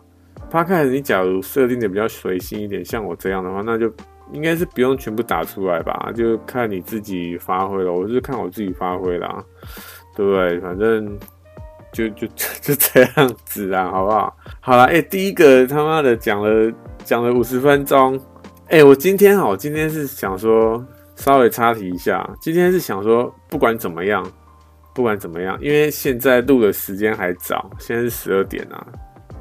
Speaker 1: Podcast 你假如设定的比较随性一点，像我这样的话，那就应该是不用全部打出来吧，就看你自己发挥了。我是看我自己发挥啦，对不对？反正。就就 就这样子啊，好不好？好了，哎、第一个他妈的讲了讲了五十分钟，哎、我今天好，今天是想说稍微插题一下，今天是想说不管怎么样，不管怎么样，因为现在录的时间还早，现在是十二点啊，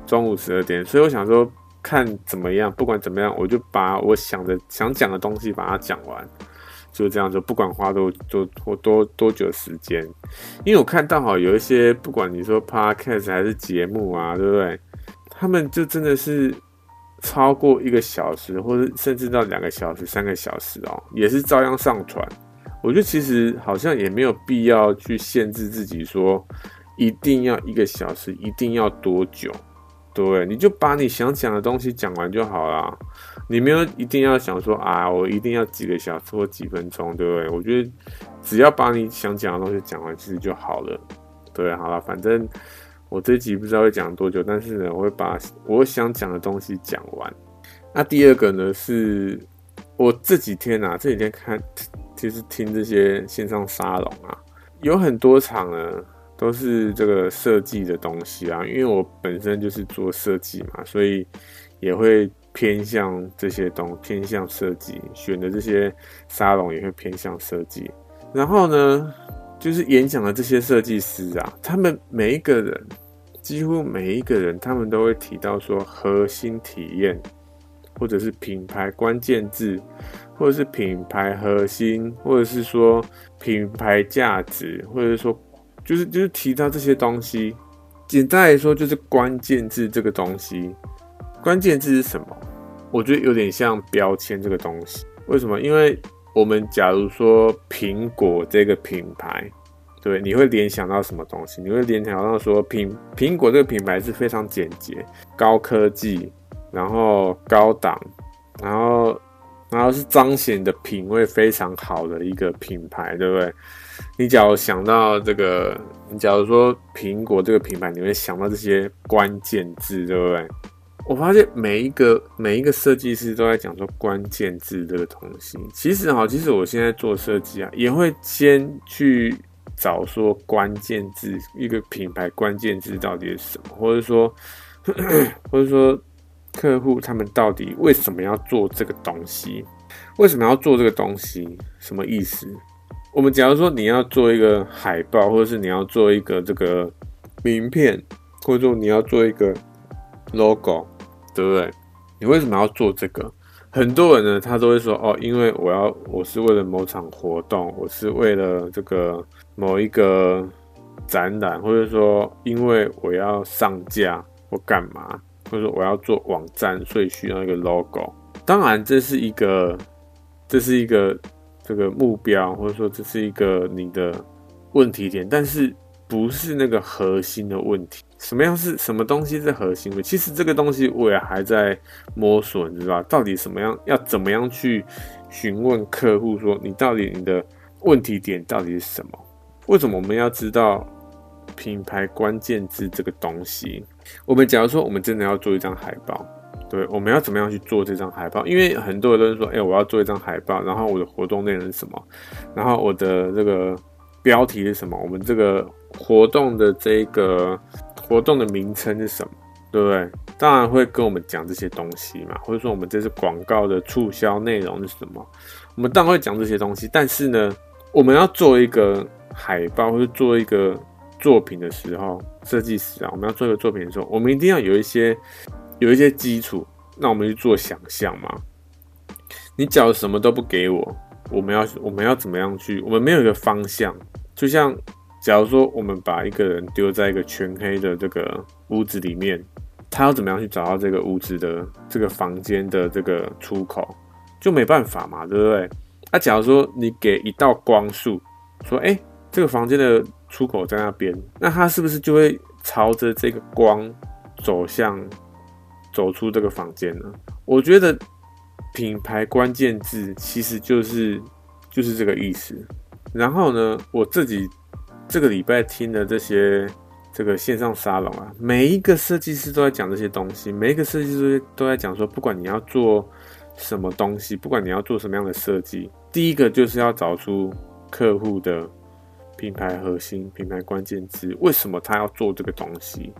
Speaker 1: 中午十二点，所以我想说看怎么样，不管怎么样，我就把我想的想讲的东西把它讲完。就这样子，不管花多多或多多久时间，因为我看到哈，有一些不管你说 podcast 还是节目啊，对不对？他们就真的是超过一个小时，或者甚至到两个小时、三个小时哦，也是照样上传。我觉得其实好像也没有必要去限制自己说一定要一个小时，一定要多久。对，你就把你想讲的东西讲完就好了。你没有一定要想说啊，我一定要几个小时或几分钟，对不对？我觉得只要把你想讲的东西讲完，其实就好了。对，好了，反正我这集不知道会讲多久，但是呢，我会把我想讲的东西讲完。那第二个呢，是我这几天啊，这几天看，其实听这些线上沙龙啊，有很多场呢。都是这个设计的东西啊，因为我本身就是做设计嘛，所以也会偏向这些东，偏向设计，选的这些沙龙也会偏向设计。然后呢，就是演讲的这些设计师啊，他们每一个人，几乎每一个人，他们都会提到说核心体验，或者是品牌关键字，或者是品牌核心，或者是说品牌价值，或者是说。就是就是提到这些东西，简单来说就是关键字这个东西。关键字是什么？我觉得有点像标签这个东西。为什么？因为我们假如说苹果这个品牌，对，你会联想到什么东西？你会联想到说苹苹果这个品牌是非常简洁、高科技，然后高档，然后然后是彰显的品味非常好的一个品牌，对不对？你假如想到这个，你假如说苹果这个品牌，你会想到这些关键字，对不对？我发现每一个每一个设计师都在讲说关键字这个东西。其实哈，其实我现在做设计啊，也会先去找说关键字，一个品牌关键字到底是什么，或者说，或者说客户他们到底为什么要做这个东西？为什么要做这个东西？什么意思？我们假如说你要做一个海报，或者是你要做一个这个名片，或者说你要做一个 logo，对不对？你为什么要做这个？很多人呢，他都会说哦，因为我要，我是为了某场活动，我是为了这个某一个展览，或者说因为我要上架或干嘛，或者说我要做网站，所以需要一个 logo。当然，这是一个，这是一个。这个目标，或者说这是一个你的问题点，但是不是那个核心的问题。什么样是什么东西是核心的？其实这个东西我也还在摸索，你知道吧？到底什么样要怎么样去询问客户说，你到底你的问题点到底是什么？为什么我们要知道品牌关键字这个东西？我们假如说我们真的要做一张海报。对，我们要怎么样去做这张海报？因为很多人都是说，哎，我要做一张海报，然后我的活动内容是什么？然后我的这个标题是什么？我们这个活动的这个活动的名称是什么？对不对？当然会跟我们讲这些东西嘛，或者说我们这是广告的促销内容是什么？我们当然会讲这些东西，但是呢，我们要做一个海报或者做一个作品的时候，设计师啊，我们要做一个作品的时候，我们一定要有一些。有一些基础，那我们去做想象嘛。你假如什么都不给我，我们要我们要怎么样去？我们没有一个方向。就像假如说，我们把一个人丢在一个全黑的这个屋子里面，他要怎么样去找到这个屋子的这个房间的这个出口？就没办法嘛，对不对？那、假如说你给一道光束，说，哎，这个房间的出口在那边，那他是不是就会朝着这个光走向？走出这个房间呢？我觉得品牌关键字其实就是就是这个意思。然后呢，我自己这个礼拜听的这些这个线上沙龙啊，每一个设计师都在讲这些东西，每一个设计师都在讲说，不管你要做什么东西，不管你要做什么样的设计，第一个就是要找出客户的品牌核心、品牌关键字，为什么他要做这个东西。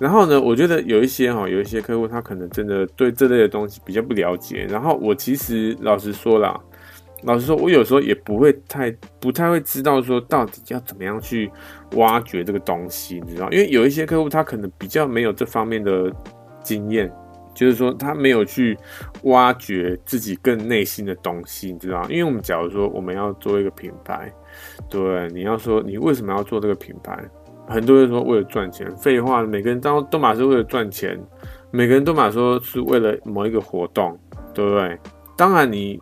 Speaker 1: 然后呢，我觉得有一些哈，有一些客户他可能真的对这类的东西比较不了解。然后我其实老实说啦，老实说，我有时候也不会太不太会知道说到底要怎么样去挖掘这个东西，你知道？因为有一些客户他可能比较没有这方面的经验，就是说他没有去挖掘自己更内心的东西，你知道？因为我们假如说我们要做一个品牌，对，你要说你为什么要做这个品牌？很多人说为了赚钱，废话，每个人都都嘛是为了赚钱，每个人都嘛说是为了某一个活动，对不对？当然，你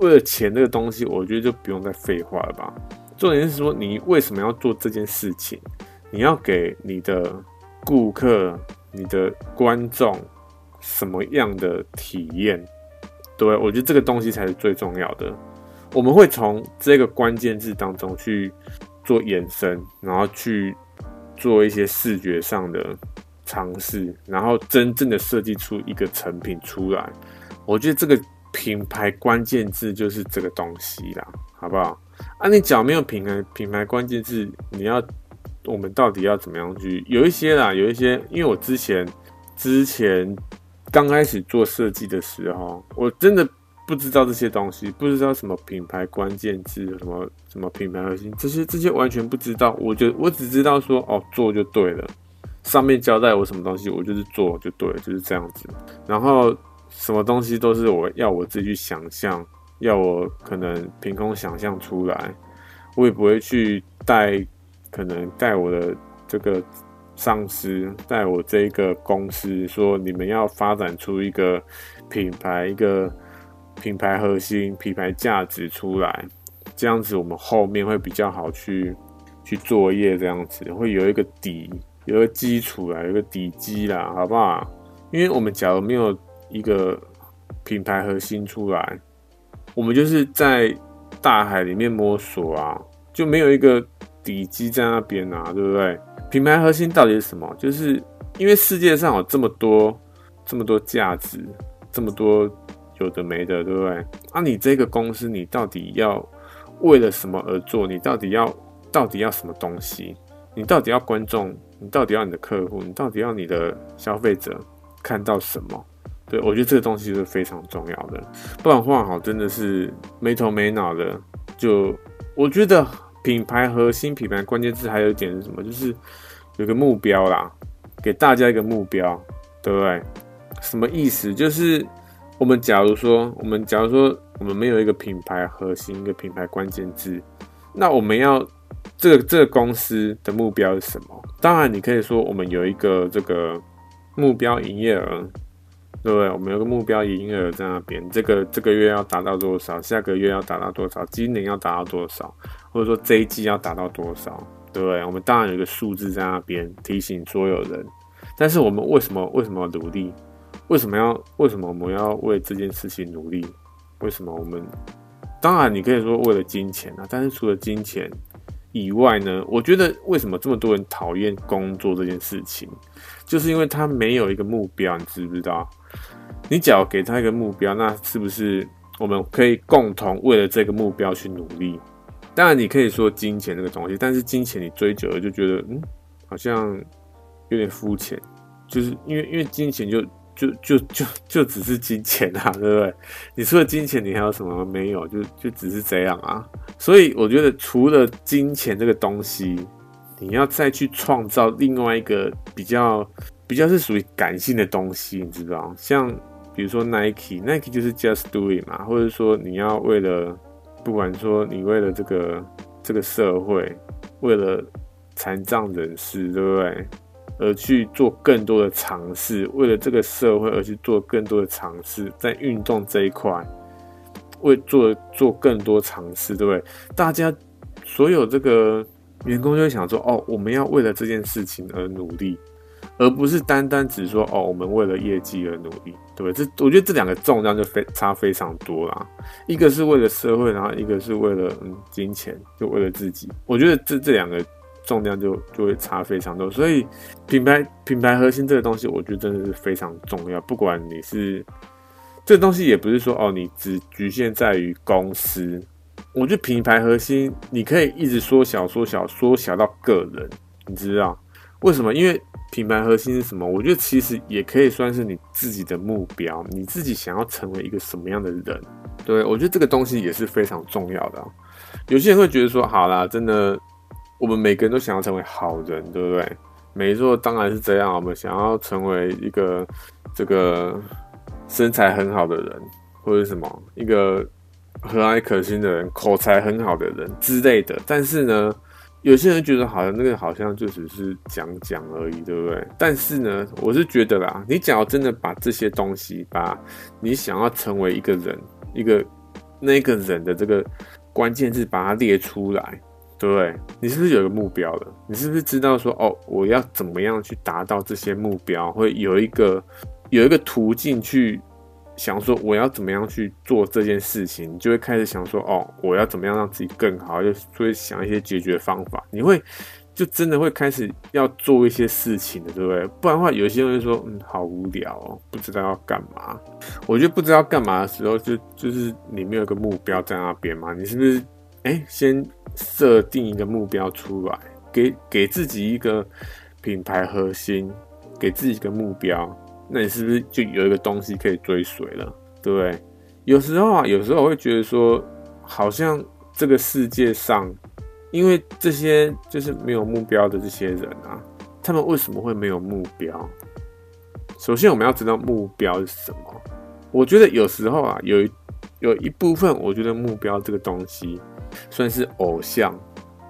Speaker 1: 为了钱这个东西，我觉得就不用再废话了吧。重点是说，你为什么要做这件事情？你要给你的顾客、你的观众什么样的体验？对，我觉得这个东西才是最重要的。我们会从这个关键字当中去做延伸，然后去做一些视觉上的尝试，然后真正的设计出一个成品出来。我觉得这个品牌关键字就是这个东西啦，好不好？啊，你讲没有品牌品牌关键字，你要我们到底要怎么样去？有一些啦，有一些，因为我之前之前刚开始做设计的时候，我真的不知道这些东西，不知道什么品牌关键字，什么什么品牌核心，这些这些完全不知道。我就我只知道说，哦，做就对了，上面交代我什么东西，我就是做就对了，就是这样子。然后什么东西都是我要我自己去想象。要我可能凭空想象出来，我也不会去带，可能带我的这个上司，带我这一个公司说，你们要发展出一个品牌，一个品牌核心、品牌价值出来，这样子我们后面会比较好去去作业，这样子会有一个底，有个基础啦，有个底基啦，好不好？因为我们假如没有一个品牌核心出来。我们就是在大海里面摸索啊，就没有一个底基在那边啊，对不对？品牌核心到底是什么？就是因为世界上有这么多、这么多价值，这么多有的没的，对不对？啊，你这个公司，你到底要为了什么而做？你到底要到底要什么东西？你到底要观众？你到底要你的客户？你到底要你的消费者看到什么？对，我觉得这个东西是非常重要的，不然话好真的是没头没脑的。就我觉得品牌核心、品牌关键字还有一点是什么？就是有个目标啦，给大家一个目标，对不对？什么意思？就是我们假如说，我们假如说我们没有一个品牌核心、一个品牌关键字，那我们要这个这个公司的目标是什么？当然，你可以说我们有一个这个目标营业额。对不对？我们有个目标营业额在那边，这个这个月要达到多少？下个月要达到多少？今年要达到多少？或者说这一季要达到多少？对不对？我们当然有一个数字在那边提醒所有人。但是我们为什么为什么要努力？为什么要为什么我们要为这件事情努力？为什么我们？当然你可以说为了金钱啊，但是除了金钱以外呢？我觉得为什么这么多人讨厌工作这件事情，就是因为他没有一个目标，你知不知道？你只要给他一个目标，那是不是我们可以共同为了这个目标去努力？当然，你可以说金钱这个东西，但是金钱你追久了就觉得，嗯，好像有点肤浅，就是因为因为金钱就就就就就只是金钱啊，对不对？你除了金钱，你还有什么没有？就就只是这样啊。所以我觉得，除了金钱这个东西，你要再去创造另外一个比较。比较是属于感性的东西，你知道，像比如说 Nike，Nike 就是 Just Do It 嘛，或者说你要为了，不管说你为了这个这个社会，为了残障人士，对不对？而去做更多的尝试，为了这个社会而去做更多的尝试，在运动这一块，为做做更多尝试，对不对？大家所有这个员工就会想说，哦，我们要为了这件事情而努力。而不是单单只说哦，我们为了业绩而努力，对不对？这我觉得这两个重量就非差非常多啦。一个是为了社会，然后一个是为了嗯金钱，就为了自己。我觉得这这两个重量就就会差非常多。所以品牌品牌核心这个东西，我觉得真的是非常重要。不管你是这东西，也不是说哦，你只局限在于公司。我觉得品牌核心你可以一直缩小、缩小、缩小到个人，你知道为什么？因为品牌核心是什么？我觉得其实也可以算是你自己的目标，你自己想要成为一个什么样的人？对，我觉得这个东西也是非常重要的。有些人会觉得说，好啦，真的，我们每个人都想要成为好人，对不对？没错，当然是这样。我们想要成为一个这个身材很好的人，或者什么一个和蔼可亲的人，口才很好的人之类的。但是呢，有些人觉得好像那个好像就只是讲讲而已，对不对？但是呢，我是觉得啦，你只要真的把这些东西，把你想要成为一个人，一个那个人的这个关键字把它列出来，对？你是不是有一个目标了？你是不是知道说，哦，我要怎么样去达到这些目标？会有一个有一个途径去。想说我要怎么样去做这件事情，你就会开始想说哦，我要怎么样让自己更好，就会想一些解决方法。你会就真的会开始要做一些事情的，对不对？不然的话，有些人会说嗯，好无聊哦，不知道要干嘛。我觉得不知道干嘛的时候，就就是你没有个目标在那边嘛。你是不是哎，先设定一个目标出来，给给自己一个品牌核心，给自己一个目标。那你是不是就有一个东西可以追随了，对不对？有时候啊，有时候我会觉得说，好像这个世界上，因为这些就是没有目标的这些人啊，他们为什么会没有目标？首先，我们要知道目标是什么。我觉得有时候啊，有有一部分，我觉得目标这个东西算是偶像，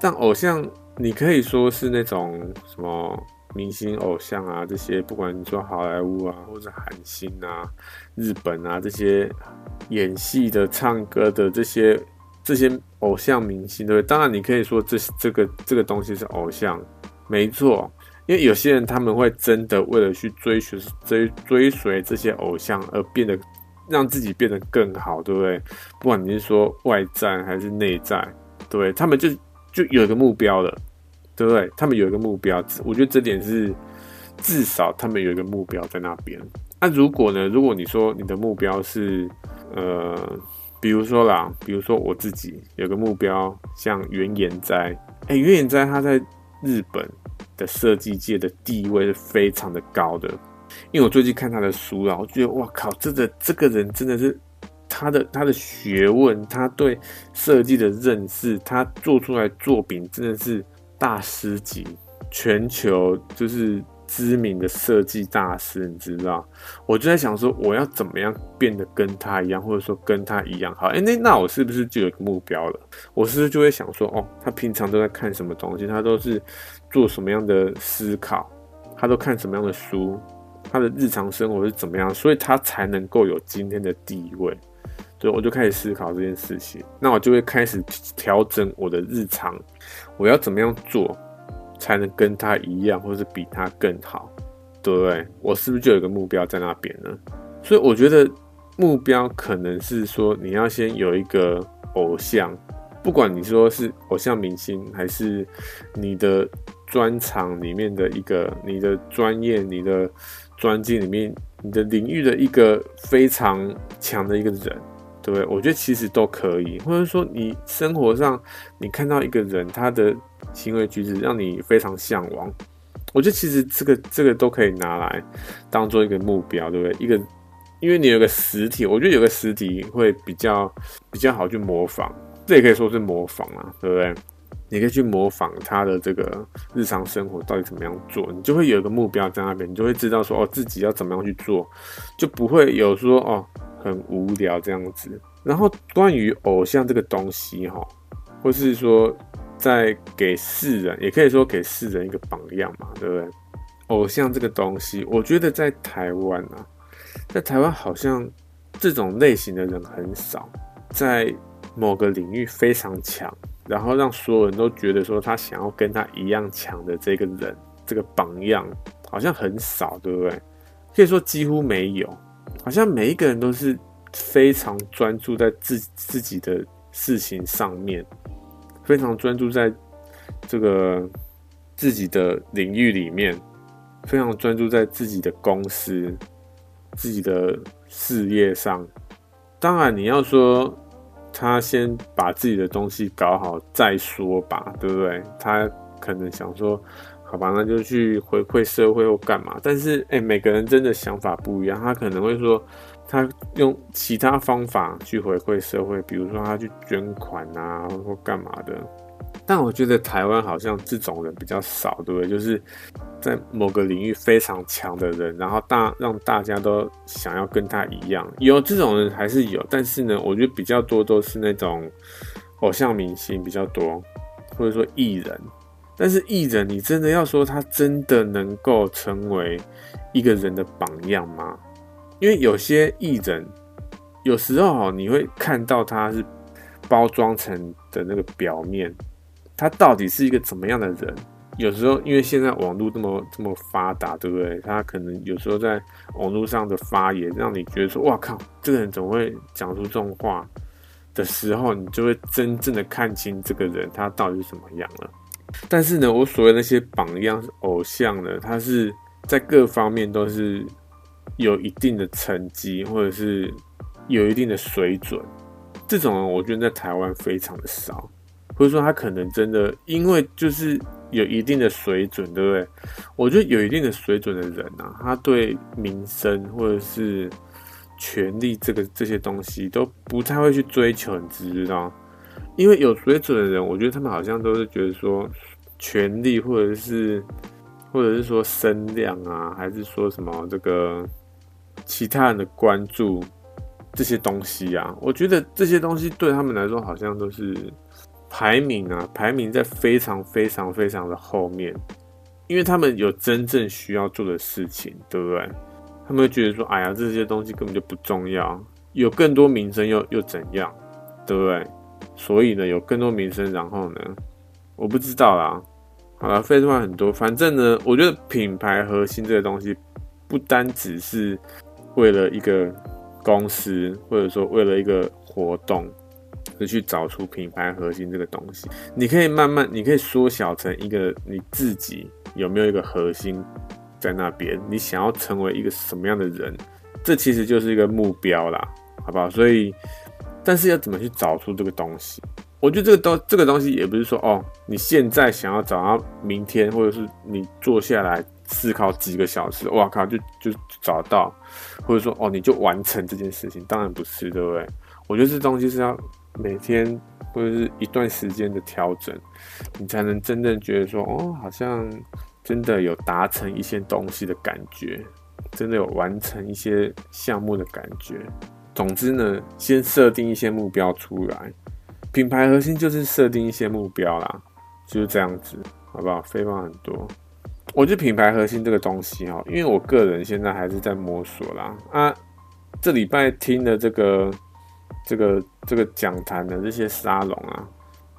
Speaker 1: 但偶像你可以说是那种什么。明星偶像啊，这些不管你说好莱坞啊，或者韩星啊、日本啊这些演戏的、唱歌的这些这些偶像明星，对不对？当然你可以说这这个这个东西是偶像，没错，因为有些人他们会真的为了去追随追追随这些偶像而变得让自己变得更好，对不对？不管你是说外在还是内在，对？他们就就有一个目标了。对不对？他们有一个目标，我觉得这点是至少他们有一个目标在那边。那、如果呢？如果你说你的目标是呃，比如说啦，比如说我自己有个目标，像原研哉，哎，原研哉他在日本的设计界的地位是非常的高的。因为我最近看他的书啊，我觉得哇靠，这个这个人真的是他的他的学问，他对设计的认识，他做出来作品真的是。大师级，全球就是知名的设计大师，你知道？我就在想说，我要怎么样变得跟他一样，或者说跟他一样好？哎，那那我是不是就有个目标了？我是不是就会想说，哦，他平常都在看什么东西？他都是做什么样的思考？他都看什么样的书？他的日常生活是怎么样？所以他才能够有今天的地位。所以我就开始思考这件事情，那我就会开始调整我的日常，我要怎么样做才能跟他一样，或是比他更好，对不对？我是不是就有一个目标在那边呢？所以我觉得目标可能是说，你要先有一个偶像，不管你说是偶像明星，还是你的专长里面的一个，你的专业、你的专精里面、你的领域的一个非常强的一个人。对不对？我觉得其实都可以，或者说你生活上你看到一个人，他的行为举止让你非常向往，我觉得其实这个这个都可以拿来当做一个目标，对不对？一个，因为你有个实体，我觉得有个实体会比较比较好去模仿，这也可以说是模仿啊，对不对？你可以去模仿他的这个日常生活到底怎么样做，你就会有一个目标在那边，你就会知道说哦，自己要怎么样去做，就不会有说哦。很无聊这样子，然后关于偶像这个东西哈，或是说在给世人，也可以说给世人一个榜样嘛，对不对？偶像这个东西，我觉得在台湾啊，在台湾好像这种类型的人很少，在某个领域非常强，然后让所有人都觉得说他想要跟他一样强的这个人，这个榜样好像很少，对不对？可以说几乎没有。好像每一个人都是非常专注在自自己的事情上面，非常专注在这个自己的领域里面，非常专注在自己的公司、自己的事业上。当然，你要说他先把自己的东西搞好再说吧，对不对？他可能想说。好吧，那就去回馈社会或干嘛。但是，哎、每个人真的想法不一样。他可能会说，他用其他方法去回馈社会，比如说他去捐款啊，或干嘛的。但我觉得台湾好像这种人比较少，对不对？就是在某个领域非常强的人，然后大让大家都想要跟他一样。有这种人还是有，但是呢，我觉得比较多都是那种偶像明星比较多，或者说艺人。但是艺人，你真的要说他真的能够成为一个人的榜样吗？因为有些艺人，有时候你会看到他是包装成的那个表面，他到底是一个怎么样的人？有时候，因为现在网络这么这么发达，对不对？他可能有时候在网络上的发言，让你觉得说：“哇靠，这个人怎么会讲出这种话？”的时候，你就会真正的看清这个人他到底是什么样了。但是呢，我所谓那些榜样偶像呢，他是在各方面都是有一定的成绩，或者是有一定的水准。这种人，我觉得在台湾非常的少，或者说他可能真的因为就是。有一定的水准，对不对？我觉得有一定的水准的人啊，他对名声或者是权力这个这些东西都不太会去追求，你知道？因为有水准的人，我觉得他们好像都是觉得说，权力或者是或者是说声量啊，还是说什么这个其他人的关注这些东西啊，我觉得这些东西对他们来说好像都是。排名啊，排名在非常非常非常的后面，因为他们有真正需要做的事情，对不对？他们会觉得说，哎呀，这些东西根本就不重要，有更多名声又又怎样，对不对？所以呢，有更多名声，然后呢，我不知道啦。好了，废话很多，反正呢，我觉得品牌核心这个东西，不单只是为了一个公司，或者说为了一个活动。去找出品牌核心这个东西，你可以慢慢，你可以缩小成一个你自己有没有一个核心在那边，你想要成为一个什么样的人，这其实就是一个目标啦，好不好？所以，但是要怎么去找出这个东西？我觉得这个东这个东西也不是说哦，你现在想要找到明天，或者是你坐下来思考几个小时，哇靠，就就找到，或者说哦，你就完成这件事情，当然不是，对不对？我觉得这东西是要。每天或者是一段时间的调整，你才能真正觉得说，哦，好像真的有达成一些东西的感觉，真的有完成一些项目的感觉。总之呢，先设定一些目标出来，品牌核心就是设定一些目标啦，就是这样子，好不好？废话很多，我觉得品牌核心这个东西哈，因为我个人现在还是在摸索啦。啊，这礼拜听的这个。这个这个讲坛的这些沙龙啊，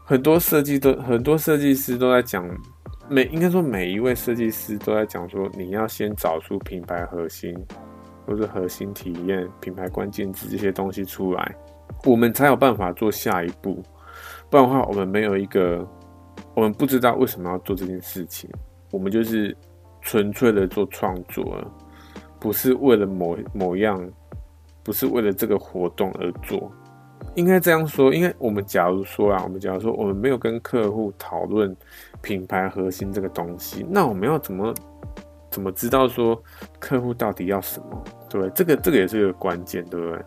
Speaker 1: 很多设计都很多设计师都在讲，每应该说每一位设计师都在讲说，你要先找出品牌核心或者核心体验、品牌关键字这些东西出来，我们才有办法做下一步。不然的话，我们没有一个，我们不知道为什么要做这件事情，我们就是纯粹的做创作，不是为了某某样。不是为了这个活动而做，应该这样说。因为我们假如说啊，我们假如说我们没有跟客户讨论品牌核心这个东西，那我们要怎么怎么知道说客户到底要什么？对？这个这个也是一个关键，对不对？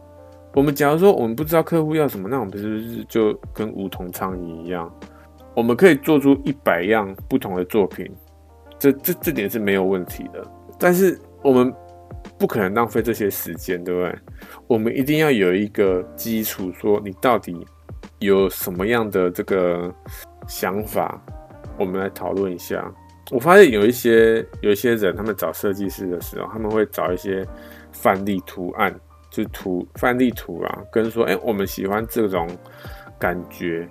Speaker 1: 我们假如说我们不知道客户要什么，那我们是不是就跟无头苍蝇一样？我们可以做出一百样不同的作品，这这这点是没有问题的。但是我们。不可能浪费这些时间，对不对？我们一定要有一个基础，说你到底有什么样的这个想法，我们来讨论一下。我发现有一些有一些人，他们找设计师的时候，他们会找一些范例图案，就图范例图啊，跟说，哎，我们喜欢这种感觉，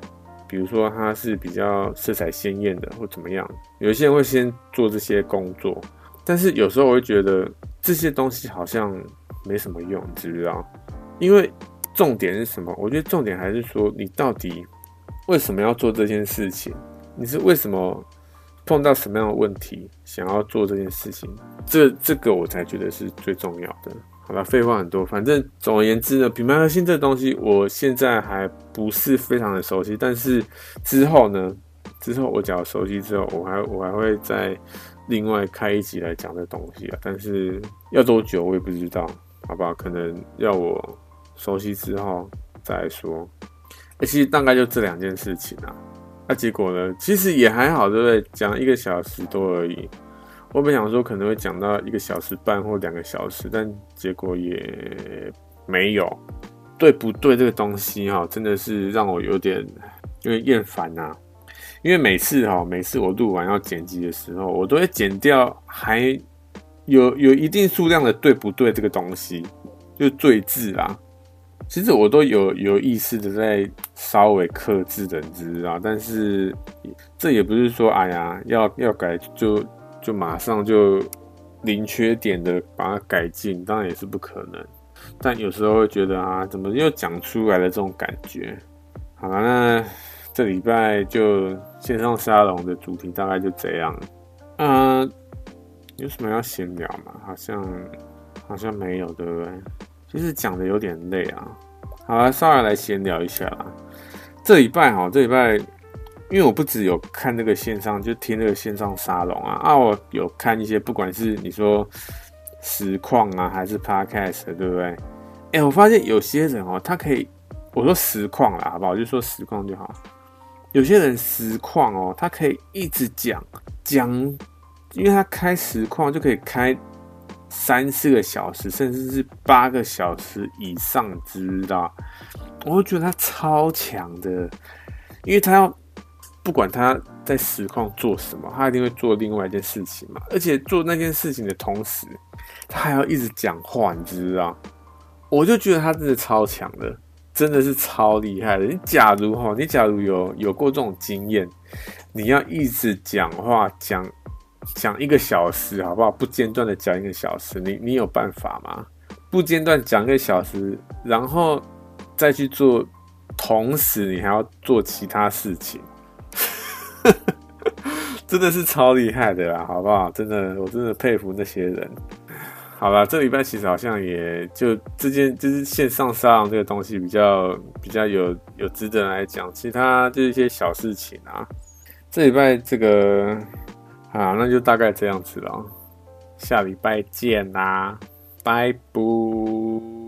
Speaker 1: 比如说它是比较色彩鲜艳的，或怎么样。有一些人会先做这些工作。但是有时候我会觉得这些东西好像没什么用，你知不知道？因为重点是什么？我觉得重点还是说你到底为什么要做这件事情？你是为什么碰到什么样的问题想要做这件事情？这这个我才觉得是最重要的。好吧，废话很多，反正总而言之呢，品牌核心这东西我现在还不是非常的熟悉，但是之后呢，之后我只要熟悉之后，我还我还会再。另外开一集来讲这东西啊，但是要多久我也不知道，好不好？可能要我熟悉之后再说。欸，其实大概就这两件事情啊。那结果呢？其实也还好，对不对？讲一个小时多而已。我本想说可能会讲到一个小时半或两个小时，但结果也没有。对不对？这个东西哈，真的是让我有点有点厌烦呐。因为每次哈，每次我录完要剪辑的时候，我都会剪掉还有有一定数量的对不对这个东西，就赘字啦。其实我都有有意识的在稍微克制的，你知道，但是这也不是说哎呀要要改就就马上就零缺点的把它改进，当然也是不可能。但有时候会觉得啊，怎么又讲出来了这种感觉？好了，那这礼拜就线上沙龙的主题大概就这样。嗯、有什么要闲聊吗？好像好像没有，对不对？其实讲的有点累啊。好了，稍微来闲聊一下啦。这礼拜哈，这礼拜因为我不只有看这个线上，就听这个线上沙龙啊啊，我有看一些，不管是你说实况啊，还是 podcast，对不对？哎、我发现有些人哦，他可以，我说实况啦，好不好？我就说实况就好。有些人实况哦，他可以一直讲讲，因为他开实况就可以开。三四个小时，甚至是八个小时以上，知道？我会觉得他超强的，因为他要不管他在实况做什么，他一定会做另外一件事情嘛。而且做那件事情的同时，他还要一直讲话，你知道？我就觉得他真的超强的，真的是超厉害的。你假如哈，你假如有有过这种经验，你要一直讲话讲。讲一个小时好不好？不间断的讲一个小时，你你有办法吗？不间断讲一个小时，然后再去做，同时你还要做其他事情，真的是超厉害的啦，好不好？真的，我真的佩服那些人。好了，这礼拜其实好像也就这件就是线上沙龙这个东西比较比较有有值得来讲，其他就是一些小事情啊。这礼拜这个。啊，那就大概这样子了，下礼拜见啦，拜拜。